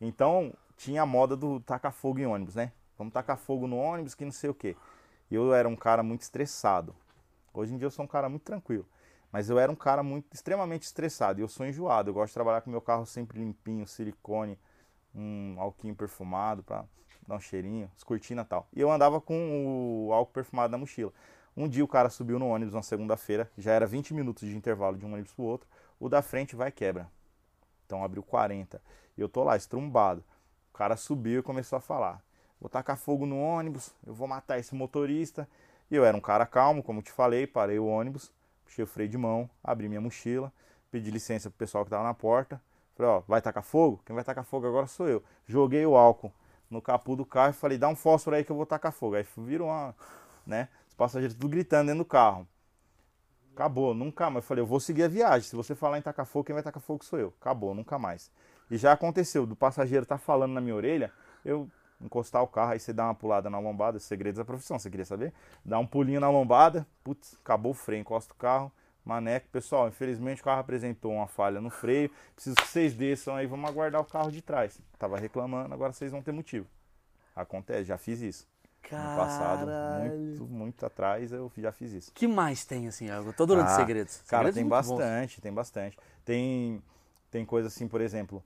Então, tinha a moda do tacar fogo em ônibus, né? Vamos tacar fogo no ônibus, que não sei o quê. E eu era um cara muito estressado. Hoje em dia eu sou um cara muito tranquilo. Mas eu era um cara muito extremamente estressado. E eu sou enjoado. Eu gosto de trabalhar com meu carro sempre limpinho, silicone, um alquinho perfumado para dar um cheirinho, as cortinas e tal. E eu andava com o álcool perfumado na mochila. Um dia o cara subiu no ônibus na segunda-feira, já era 20 minutos de intervalo de um ônibus pro outro. O da frente vai e quebra. Então abriu 40. E eu tô lá, estrumbado. O cara subiu e começou a falar: Vou tacar fogo no ônibus, eu vou matar esse motorista. E eu era um cara calmo, como te falei, parei o ônibus, puxei o freio de mão, abri minha mochila, pedi licença pro pessoal que tava na porta. Falei: Ó, vai tacar fogo? Quem vai tacar fogo agora sou eu. Joguei o álcool no capu do carro e falei: Dá um fósforo aí que eu vou tacar fogo. Aí virou uma, né? Os passageiros tudo gritando dentro do carro. Acabou, nunca mais. Eu falei, eu vou seguir a viagem. Se você falar em tacar fogo, quem vai tacar fogo sou eu. Acabou, nunca mais. E já aconteceu, do passageiro tá falando na minha orelha, eu encostar o carro, aí você dá uma pulada na lombada, segredos da profissão, você queria saber? Dá um pulinho na lombada, putz, acabou o freio, encosta o carro, maneco. Pessoal, infelizmente o carro apresentou uma falha no freio, preciso que vocês desçam aí, vamos aguardar o carro de trás. Tava reclamando, agora vocês vão ter motivo. Acontece, já fiz isso. No passado, Caralho. muito, muito atrás, eu já fiz isso. que mais tem, assim? Eu tô adorando Ah, segredos. Cara, Segredos tem bons. bastante, tem bastante. Tem, tem coisa assim, por exemplo,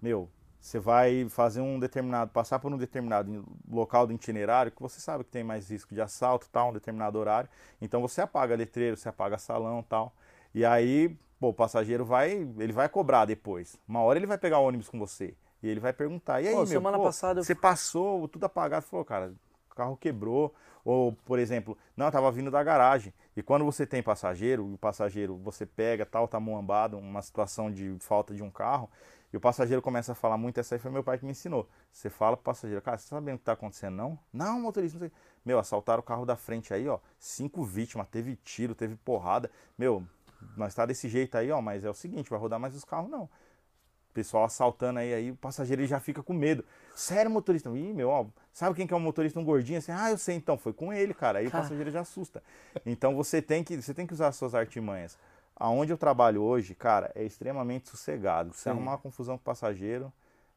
meu, você vai fazer um determinado, passar por um determinado local do itinerário que você sabe que tem mais risco de assalto, tal, um determinado horário. Então você apaga letreiro, você apaga salão, tal. E aí, pô, o passageiro vai, ele vai cobrar depois. Uma hora ele vai pegar o ônibus com você e ele vai perguntar: "E aí, Pô, meu, semana pô, passada eu- você passou, tudo apagado?" Falou: "Cara, o carro quebrou, ou, por exemplo, não, eu tava vindo da garagem. E quando você tem passageiro, o passageiro você pega, tal, tá muambado, uma situação de falta de um carro, e o passageiro começa a falar muito, essa aí foi meu pai que me ensinou. Você fala pro passageiro, cara, você tá sabendo o que tá acontecendo, não? Não, motorista, não sei. Meu, assaltaram o carro da frente aí, ó. Cinco vítimas, teve tiro, teve porrada. Meu, nós tá desse jeito aí, ó, mas é o seguinte, vai rodar mais os carros, não pessoal assaltando aí, aí o passageiro ele já fica com medo. Sério, motorista? Ih, meu, ó, sabe quem que é um motorista, um gordinho assim? Ah, eu sei então, foi com ele, cara. Aí o passageiro já assusta. Então você tem que, você tem que usar as suas artimanhas. Aonde eu trabalho hoje, cara, é extremamente sossegado. Você Sim. arrumar uma confusão com o passageiro,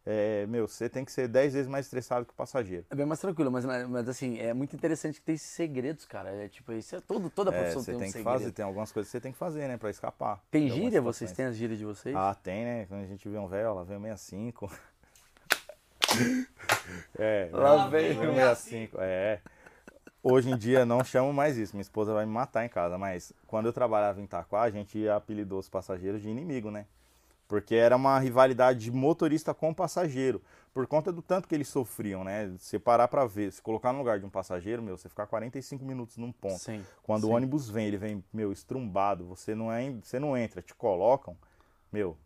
é, meu, você tem que ser 10 vezes mais estressado que o passageiro. É bem mais tranquilo, mas, mas assim, é muito interessante que tem esses segredos, cara. É tipo, isso é todo, toda É, profissão você tem um tem que segredo. fazer, tem algumas coisas que você tem que fazer, né, pra escapar. Tem gíria? Vocês têm as gírias de vocês? Ah, tem, né? Quando a gente vê um velho, lá vem o 65. é, Lá vem vem o 65. É. Hoje em dia não chamo mais isso. Minha esposa vai me matar em casa, mas quando eu trabalhava em Itaquá, a gente apelidou os passageiros de inimigo, né? Porque era uma rivalidade de motorista com passageiro. Por conta do tanto que eles sofriam, né? Você parar pra ver, se colocar no lugar de um passageiro, meu, você ficar 45 minutos num ponto. Sim. Quando sim. o ônibus vem, ele vem, meu, estrumbado, você não, é, você não entra, te colocam, meu,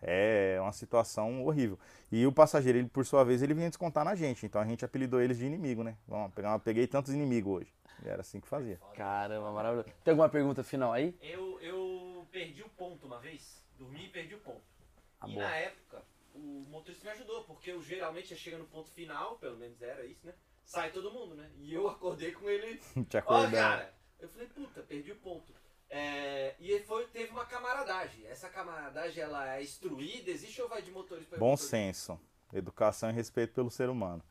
É uma situação horrível. E o passageiro, ele, por sua vez, ele vinha descontar na gente. Então a gente apelidou eles de inimigo, né? Vamos pegar, peguei tantos inimigos hoje. E era assim que fazia. Caramba, maravilhoso. Tem alguma pergunta final aí? Eu, eu perdi o ponto uma vez, dormi e perdi o ponto. Ah, e boa. na época, o motorista me ajudou, porque eu geralmente chega no ponto final, pelo menos era isso, né? Sai todo mundo, né? E eu acordei com ele. Te Ó, acordar. cara! Eu falei, puta, perdi o ponto. É, e foi, teve uma camaradagem. Essa camaradagem, ela é instruída? Existe ou vai de motorista para Bom motorista? senso, educação e respeito pelo ser humano.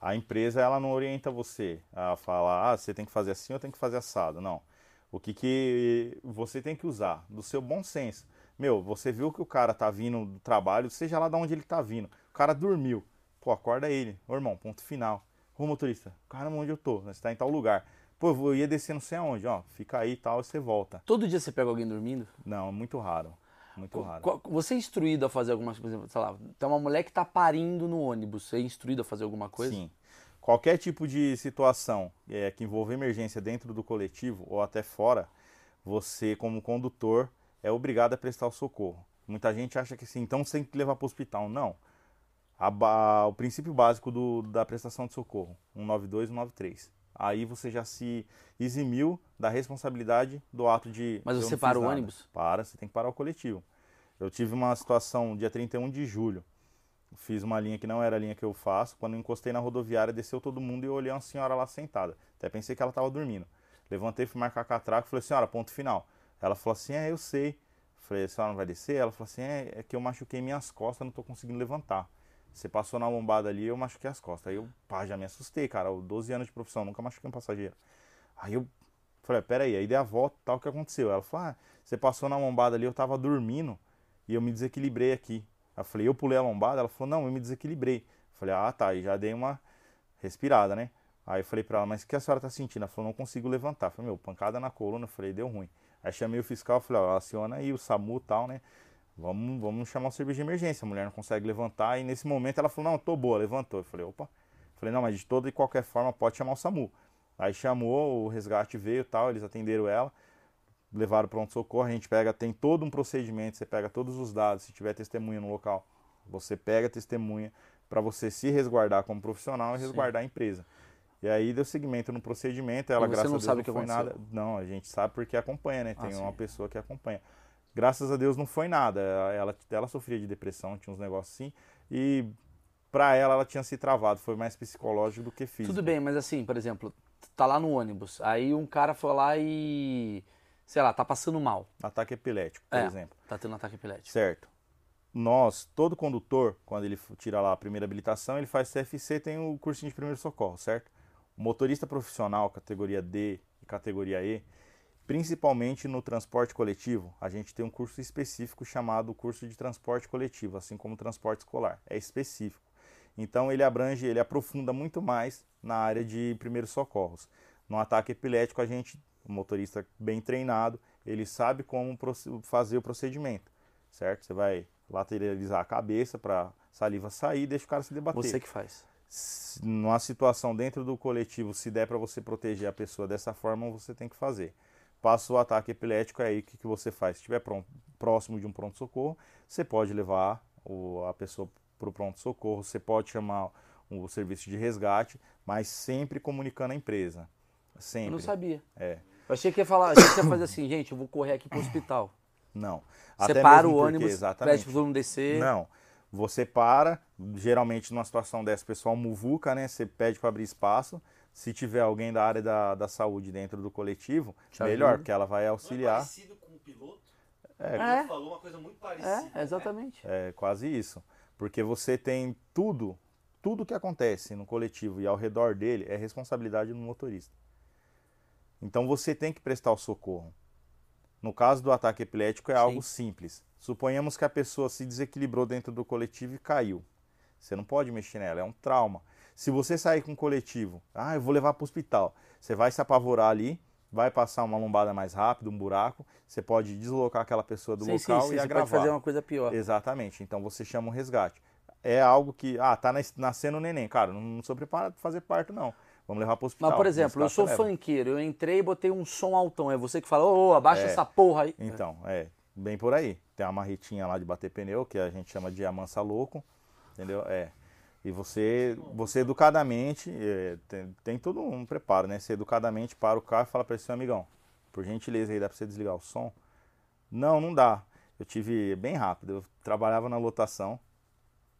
A empresa ela não orienta você a falar, ah, você tem que fazer assim ou tem que fazer assado. Não. O que, que você tem que usar? Do seu bom senso. Meu, você viu que o cara tá vindo do trabalho, seja lá de onde ele tá vindo. O cara dormiu. Pô, acorda ele. Ô, irmão, ponto final. Ô, motorista, caramba, onde eu tô? Você tá em tal lugar. Pô, eu ia descer não sei aonde, ó. Fica aí e tal, e você volta. Todo dia você pega alguém dormindo? Não, é muito raro. Muito raro. Você é instruído a fazer algumas coisas, sei lá, tem uma mulher que tá parindo no ônibus, você é instruído a fazer alguma coisa? Sim. Qualquer tipo de situação é, que envolva emergência dentro do coletivo ou até fora, você, como condutor, é obrigado a prestar o socorro. Muita gente acha que assim, então você tem que levar para o hospital. Não. A o princípio básico do- da prestação de socorro, 192 e 193. Aí você já se eximiu da responsabilidade do ato de. Mas você para o nada. ônibus? Para, você tem que parar o coletivo. Eu tive uma situação dia 31 de julho. Fiz uma linha que não era a linha que eu faço. Quando eu encostei na rodoviária, desceu todo mundo e eu olhei uma senhora lá sentada. Até pensei que ela estava dormindo. Levantei, fui marcar catraco e falei, senhora, ponto final. Ela falou assim, é, eu sei. Falei, a senhora não vai descer? Ela falou assim, é, é que eu machuquei minhas costas, não tô conseguindo levantar. Você passou na lombada ali, eu machuquei as costas. Aí eu, pá, já me assustei, cara. Eu, 12 anos de profissão, nunca machuquei um passageiro. Aí eu falei, peraí, aí dei a volta tal, o que aconteceu? Ela falou, ah, você passou na lombada ali, eu tava dormindo e eu me desequilibrei aqui. Eu falei, eu pulei a lombada? Ela falou, não, eu me desequilibrei. Eu falei, ah, tá, e já dei uma respirada, né? Aí eu falei pra ela, mas o que a senhora tá sentindo? Ela falou, não consigo levantar. Eu falei, meu, pancada na coluna. Eu falei, deu ruim. Aí chamei o fiscal, falei, ó, aciona aí o SAMU e tal, né? Vamos, vamos chamar o serviço de emergência. A mulher não consegue levantar. E nesse momento ela falou, não, tô boa, levantou. Eu falei, opa. Eu falei, não, mas de toda e qualquer forma pode chamar o SAMU. Aí chamou, o resgate veio e tal, eles atenderam ela, levaram pronto socorro, a gente pega, tem todo um procedimento, você pega todos os dados, se tiver testemunha no local, você pega a testemunha para você se resguardar como profissional e Sim. resguardar a empresa. E aí deu seguimento no procedimento, ela graças a Deus não foi aconteceu? nada. Não, a gente sabe porque acompanha, né? Tem Ah, uma sim. pessoa que acompanha. Graças a Deus não foi nada. Ela, ela sofria de depressão, tinha uns negócios assim. E pra ela, ela tinha se travado. Foi mais psicológico do que físico. Tudo bem, mas assim, por exemplo, tá lá no ônibus, aí um cara foi lá e, sei lá, tá passando mal, Ataque epilético, por É. exemplo. tá tendo um ataque epilético. Certo. Nós, todo condutor, quando ele tira lá a primeira habilitação, ele faz CFC, tem o cursinho de primeiro socorro, certo? O motorista profissional, categoria D e categoria E, principalmente no transporte coletivo, a gente tem um curso específico chamado curso de transporte coletivo, assim como transporte escolar. É específico. Então ele abrange, ele aprofunda muito mais na área de primeiros socorros. No ataque epilético, a gente, o motorista bem treinado, ele sabe como fazer o procedimento, certo? Você vai lateralizar a cabeça para saliva sair e deixa o cara se debater. Você que faz. Se- numa situação dentro do coletivo, se der para você proteger a pessoa dessa forma, você tem que fazer. Passa o ataque epilético, aí o que, que você faz? Se estiver pronto- próximo de um pronto-socorro, você pode levar o- a pessoa para o pronto-socorro, você pode chamar o serviço de resgate, mas sempre comunicando a empresa. Sempre. Eu não sabia. É. Eu achei que ia falar, achei que ia fazer assim, gente, eu vou correr aqui pro hospital. Não. Para mesmo o ônibus, exatamente. pede pro todo mundo descer. Não. Você para, geralmente numa situação dessa, o pessoal muvuca, né? Você pede para abrir espaço. Se tiver alguém da área da, da saúde dentro do coletivo, Te melhor, ajuda. porque ela vai Não é auxiliar. parecido com o piloto? É. O piloto É. falou uma coisa muito parecida. É, exatamente. É quase isso. Porque você tem tudo, tudo que acontece no coletivo e ao redor dele é responsabilidade do motorista. Então você tem que prestar o socorro. No caso do ataque epilético é Sim. algo simples. Suponhamos que a pessoa se desequilibrou dentro do coletivo e caiu. Você não pode mexer nela, é um trauma. Se você sair com o coletivo, ah, eu vou levar para o hospital, você vai se apavorar ali, vai passar uma lombada mais rápida, um buraco, você pode deslocar aquela pessoa do sim, sim, local sim, e você agravar. pode fazer uma coisa pior. Exatamente. Então você chama um resgate. É algo que, ah, tá nas- nascendo o neném. Cara, não sou preparado para fazer parto, não. Vamos levar pro hospital. Mas, por exemplo, eu sou você funkeiro, eu entrei e botei um som altão. É você que fala, ô, ô, abaixa É. essa porra aí. Então, é. bem por aí. Tem uma marretinha lá de bater pneu, que a gente chama de amansa louco, entendeu? É. E você, você educadamente, é, tem, tem todo um preparo, né? Você educadamente para o carro e fala para esse seu amigão, por gentileza aí, dá para você desligar o som? Não, não dá. Eu tive bem rápido, eu trabalhava na lotação.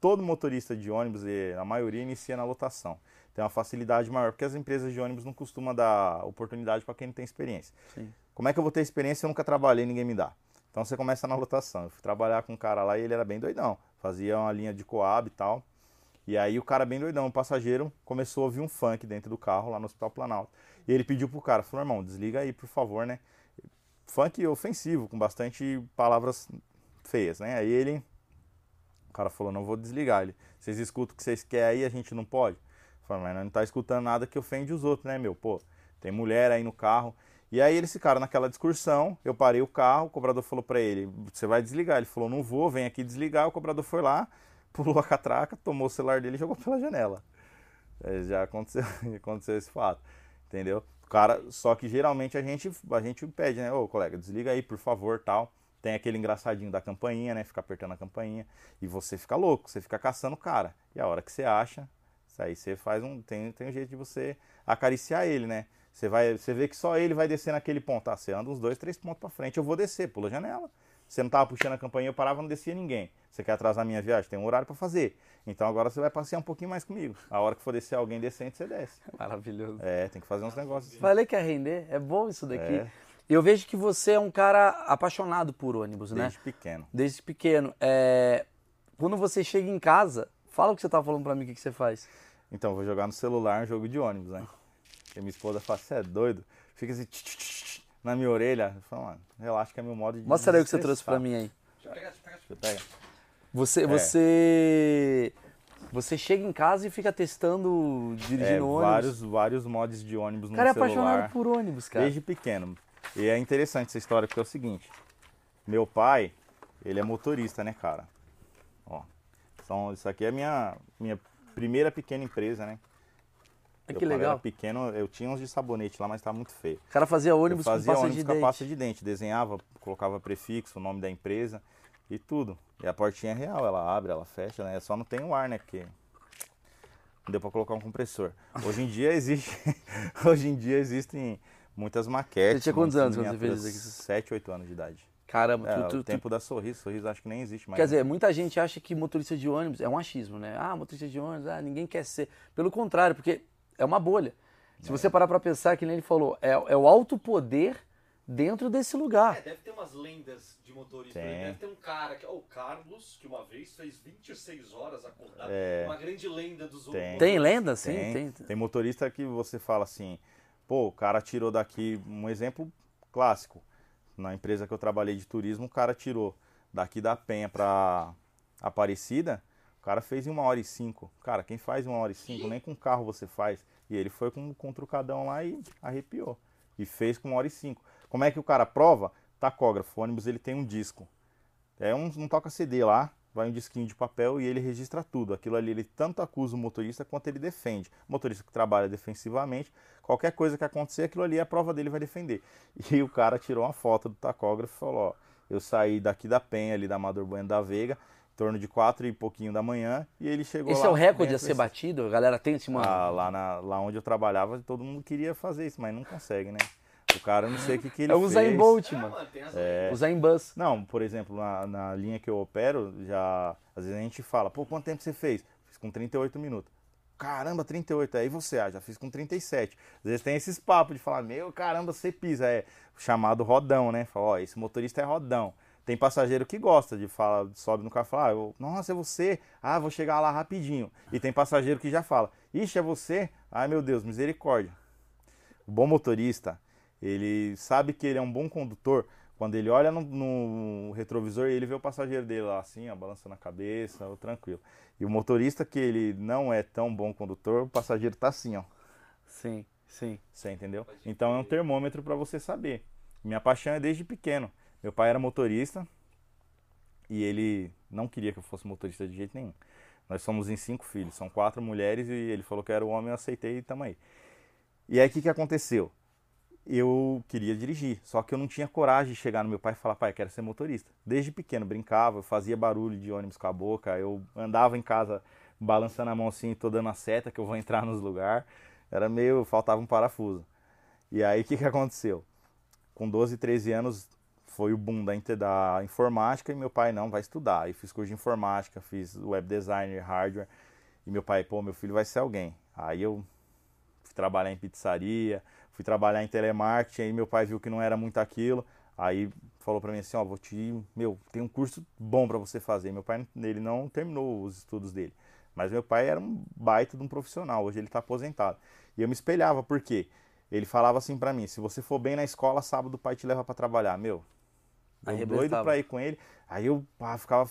Todo motorista de ônibus, a maioria, inicia na lotação. Tem uma facilidade maior, porque as empresas de ônibus não costumam dar oportunidade para quem não tem experiência. Sim. Como é que eu vou ter experiência se eu nunca trabalhei ninguém me dá? Então você começa na lotação. Eu fui trabalhar com um cara lá e ele era bem doidão. Fazia uma linha de coab e tal. E aí o cara bem doidão, o passageiro, começou a ouvir um funk dentro do carro lá no Hospital Planalto. E ele pediu pro cara, falou, irmão, desliga aí, por favor, né? Funk ofensivo, com bastante palavras feias, né? Aí ele, o cara falou, não vou desligar. Ele, vocês escutam o que vocês querem aí, a gente não pode? Eu falei, mas não tá escutando nada que ofende os outros, né, meu? Pô, tem mulher aí no carro. E aí eles ficaram naquela discussão, eu parei o carro, o cobrador falou para ele, você vai desligar. Ele falou, não vou, vem aqui desligar. O cobrador foi lá, pulou a catraca, tomou o celular dele e jogou pela janela. É, já aconteceu, aconteceu esse fato, entendeu? Cara, só que geralmente a gente, a gente pede, né? Ô, colega, desliga aí, por favor, tal. Tem aquele engraçadinho da campainha, né? Fica apertando a campainha. E você fica louco, você fica caçando o cara. E a hora que você acha, aí você faz um. Tem, tem um jeito de você acariciar ele, né? Você, vai, você vê que só ele vai descer naquele ponto. Ah, você anda uns dois, três pontos para frente. Eu vou descer, pula a janela. Você não tava puxando a campainha, eu parava, não descia ninguém. Você quer atrasar a minha viagem? Tem um horário para fazer. Então agora você vai passear um pouquinho mais comigo. A hora que for descer alguém decente, você desce. Maravilhoso. É, tem que fazer uns negócios assim. Falei que ia render, é bom isso daqui. É. Eu vejo que você é um cara apaixonado por ônibus, né? Desde pequeno. Desde pequeno. É... Quando você chega em casa, fala o que você tava falando pra mim, o que, que você faz. Então, eu vou jogar no celular um jogo de ônibus, né? E minha esposa fala, você é doido? Fica assim, tch, tch, tch, na minha orelha. Eu falo, mano, relaxa que é meu modo de Mostra aí o que você trouxe desestressar." pra mim aí. Deixa eu pegar, deixa eu pegar. Deixa eu pegar. Você, É. você, você chega em casa e fica testando, É, dirigindo ônibus. vários, vários mods de ônibus o no cara é celular. apaixonado por ônibus, cara. Desde pequeno. E é interessante essa história porque é o seguinte. Meu pai, ele é motorista, né, cara? Ó. Então, isso aqui é a minha, minha primeira pequena empresa, né? Ah, Eu, que quando era legal. pequeno, eu tinha uns de sabonete lá, mas tava muito feio. O cara fazia Eu ônibus fazia com pasta ônibus de com a dente. pasta de dente, desenhava, colocava prefixo, o nome da empresa e tudo. E a portinha é real, ela abre, ela fecha, né? Só não tem o ar, né? Porque não deu pra colocar um compressor. Hoje em dia existe, hoje em dia existem muitas maquetes. Você tinha quantos anos quando você fez isso aqui? 7, 8 anos de idade. Caramba, É, tu- tu- o tu- tempo da Sorriso, Sorriso acho que nem existe mais. Quer né? dizer, muita gente acha que motorista de ônibus é um achismo, né? Ah, motorista de ônibus, ah, ninguém quer ser. Pelo contrário, porque é uma bolha. Se você parar pra pensar, que nem ele falou, é, é o alto poder dentro desse lugar. É, deve ter umas lendas de motorista. Tem. né? Deve ter um cara, que, ó, o Carlos, que uma vez fez 26 horas acordado. É. Uma grande lenda dos Tem. outros. Tem lenda? Sim, Tem, tem. tem motorista que você fala assim, pô, o cara tirou daqui, um exemplo clássico, na empresa que eu trabalhei de turismo, o cara tirou daqui da Penha pra Aparecida, cara fez em uma hora e cinco. Cara, quem faz em uma hora e cinco, nem com carro você faz. E ele foi com, com o trucadão lá e arrepiou. E fez com uma hora e cinco. Como é que o cara prova? Tacógrafo, o ônibus ele tem um disco. É um, um toca CD lá, vai um disquinho de papel e ele registra tudo. Aquilo ali ele tanto acusa o motorista quanto ele defende. O motorista que trabalha defensivamente, qualquer coisa que acontecer, aquilo ali a prova dele vai defender. E o cara tirou uma foto do tacógrafo e falou: Ó, eu saí daqui da Penha, ali da Amador Bueno da Veiga, em torno de quatro e pouquinho da manhã, e ele chegou Esse lá. é o recorde a ser batido? A galera tem esse mano. Ah, lá, na, lá onde eu trabalhava, todo mundo queria fazer isso, mas não consegue, né? O cara, não sei o que, que ele é o fez. Bolt, É, mano. as É. O Zayn Bus. Não, por exemplo, na, na linha que eu opero, já às vezes a gente fala, pô, quanto tempo você fez? Fiz com 38 minutos. Caramba, 38. Aí você, ah, já fiz com 37. Às vezes tem esses papos de falar, meu, caramba, você pisa. É chamado rodão, né? Fala, ó, esse motorista é rodão. Tem passageiro que gosta de falar, sobe no carro e fala, ah, eu- nossa, é você? Ah, vou chegar lá rapidinho. E tem passageiro que já fala, ixi, é você? Ai, meu Deus, misericórdia. O bom motorista, ele sabe que ele é um bom condutor quando ele olha no, no retrovisor e ele vê o passageiro dele lá assim, ó, balançando a cabeça, ó, tranquilo. E o motorista que ele não é tão bom condutor, o passageiro tá assim, ó. Sim, sim. Você entendeu? Então é um termômetro para você saber. Minha paixão é desde pequeno. Meu pai era motorista e ele não queria que eu fosse motorista de jeito nenhum. Nós somos em cinco filhos, são quatro mulheres e ele falou que era o homem, eu aceitei e tamo aí. E aí o que, que aconteceu? eu queria dirigir, só que eu não tinha coragem de chegar no meu pai e falar, pai, quero ser motorista. Desde pequeno, brincava, eu fazia barulho de ônibus com a boca, eu andava em casa balançando a mão assim, tô dando a seta que eu vou entrar nos lugares. Era meio, faltava um parafuso. E aí o que, que aconteceu? Com 12, 13 anos foi o boom da, da informática e meu pai não vai estudar. Aí fiz curso de informática, fiz web designer, hardware. E meu pai, pô, meu filho vai ser alguém. Aí eu fui trabalhar em pizzaria, fui trabalhar em telemarketing, aí meu pai viu que não era muito aquilo, aí falou para mim assim, ó, vou te, meu, tem um curso bom para você fazer. Meu pai, ele não terminou os estudos dele, mas meu pai era um baita de um profissional, hoje ele está aposentado. E eu me espelhava, por quê? Ele falava assim para mim, se você for bem na escola, sábado o pai te leva para trabalhar. Meu, eu doido pra ir com ele. Aí eu ficava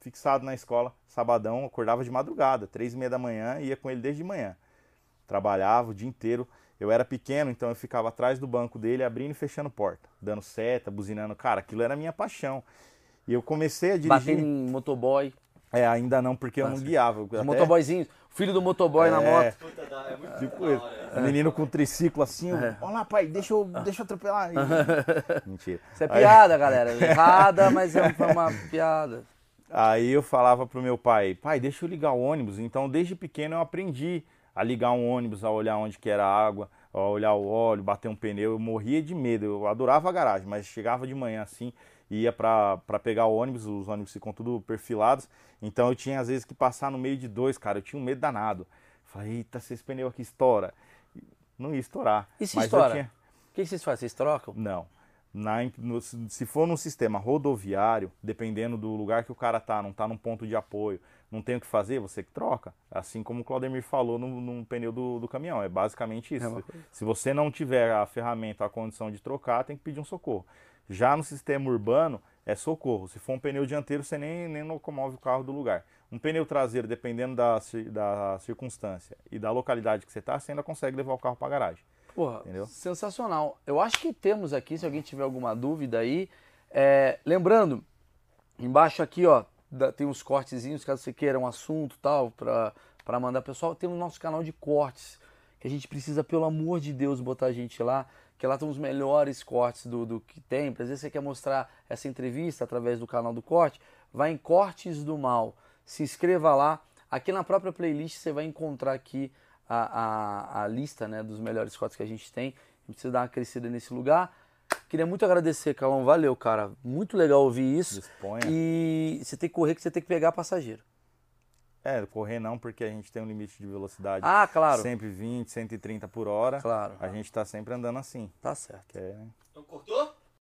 fixado na escola, sabadão, acordava de madrugada, três e meia da manhã, ia com ele desde de manhã. Trabalhava o dia inteiro. Eu era pequeno, então eu ficava atrás do banco dele, abrindo e fechando porta, dando seta, buzinando. Cara, aquilo era a minha paixão. E eu comecei a dirigir. Batendo em motoboy. É, ainda não, porque Nossa. eu não guiava. Os até... motoboyzinhos, filho do motoboy é... na moto. é muito tipo isso. É. Menino com triciclo assim, é. olha lá, pai, deixa eu, deixa eu atropelar. Mentira. Isso é piada, Aí... galera. Errada, mas é uma piada. Aí eu falava pro meu pai, pai, deixa eu ligar o ônibus. Então, desde pequeno eu aprendi a ligar um ônibus, a olhar onde que era a água, a olhar o óleo, bater um pneu. Eu morria de medo, eu adorava a garagem, mas chegava de manhã assim, ia para pegar o ônibus, os ônibus ficam tudo perfilados, então eu tinha às vezes que passar no meio de dois, cara, eu tinha um medo danado. Falei, eita, se esse pneu aqui estoura. Não ia estourar. E se estoura? Tinha... O que vocês fazem? Vocês trocam? Não. Na, no, se for num sistema rodoviário, dependendo do lugar que o cara tá, não tá num ponto de apoio, não tem o que fazer, você que troca. Assim como o Claudemir falou no, no pneu do, do, caminhão. É basicamente isso. É se você não tiver a ferramenta, a condição de trocar, tem que pedir um socorro. Já no sistema urbano, é socorro. Se for um pneu dianteiro, você nem, nem locomove o carro do lugar. Um pneu traseiro, dependendo da, da circunstância e da localidade que você está, você ainda consegue levar o carro para a garagem. Porra, Entendeu? sensacional. Eu acho que temos aqui, se alguém tiver alguma dúvida aí, é, lembrando, embaixo aqui, ó, tem uns cortezinhos, caso você queira um assunto tal, para mandar pessoal, tem o nosso canal de cortes, que a gente precisa, pelo amor de Deus, botar a gente lá, que lá estão os melhores cortes do, do que tem. Às vezes você quer mostrar essa entrevista através do canal do corte, vai em Cortes do Mal, se inscreva lá. Aqui na própria playlist você vai encontrar aqui a, a, a lista né, dos melhores cortes que a gente tem. A gente precisa dar uma crescida nesse lugar. Queria muito agradecer, Calão. Valeu, cara. Muito legal ouvir isso. Disponha. E você tem que correr que você tem que pegar passageiro. É, correr não, porque a gente tem um limite de velocidade. Ah, claro. Sempre 20, 130 por hora. Claro. A gente tá sempre andando assim. Tá certo. É... Então cortou?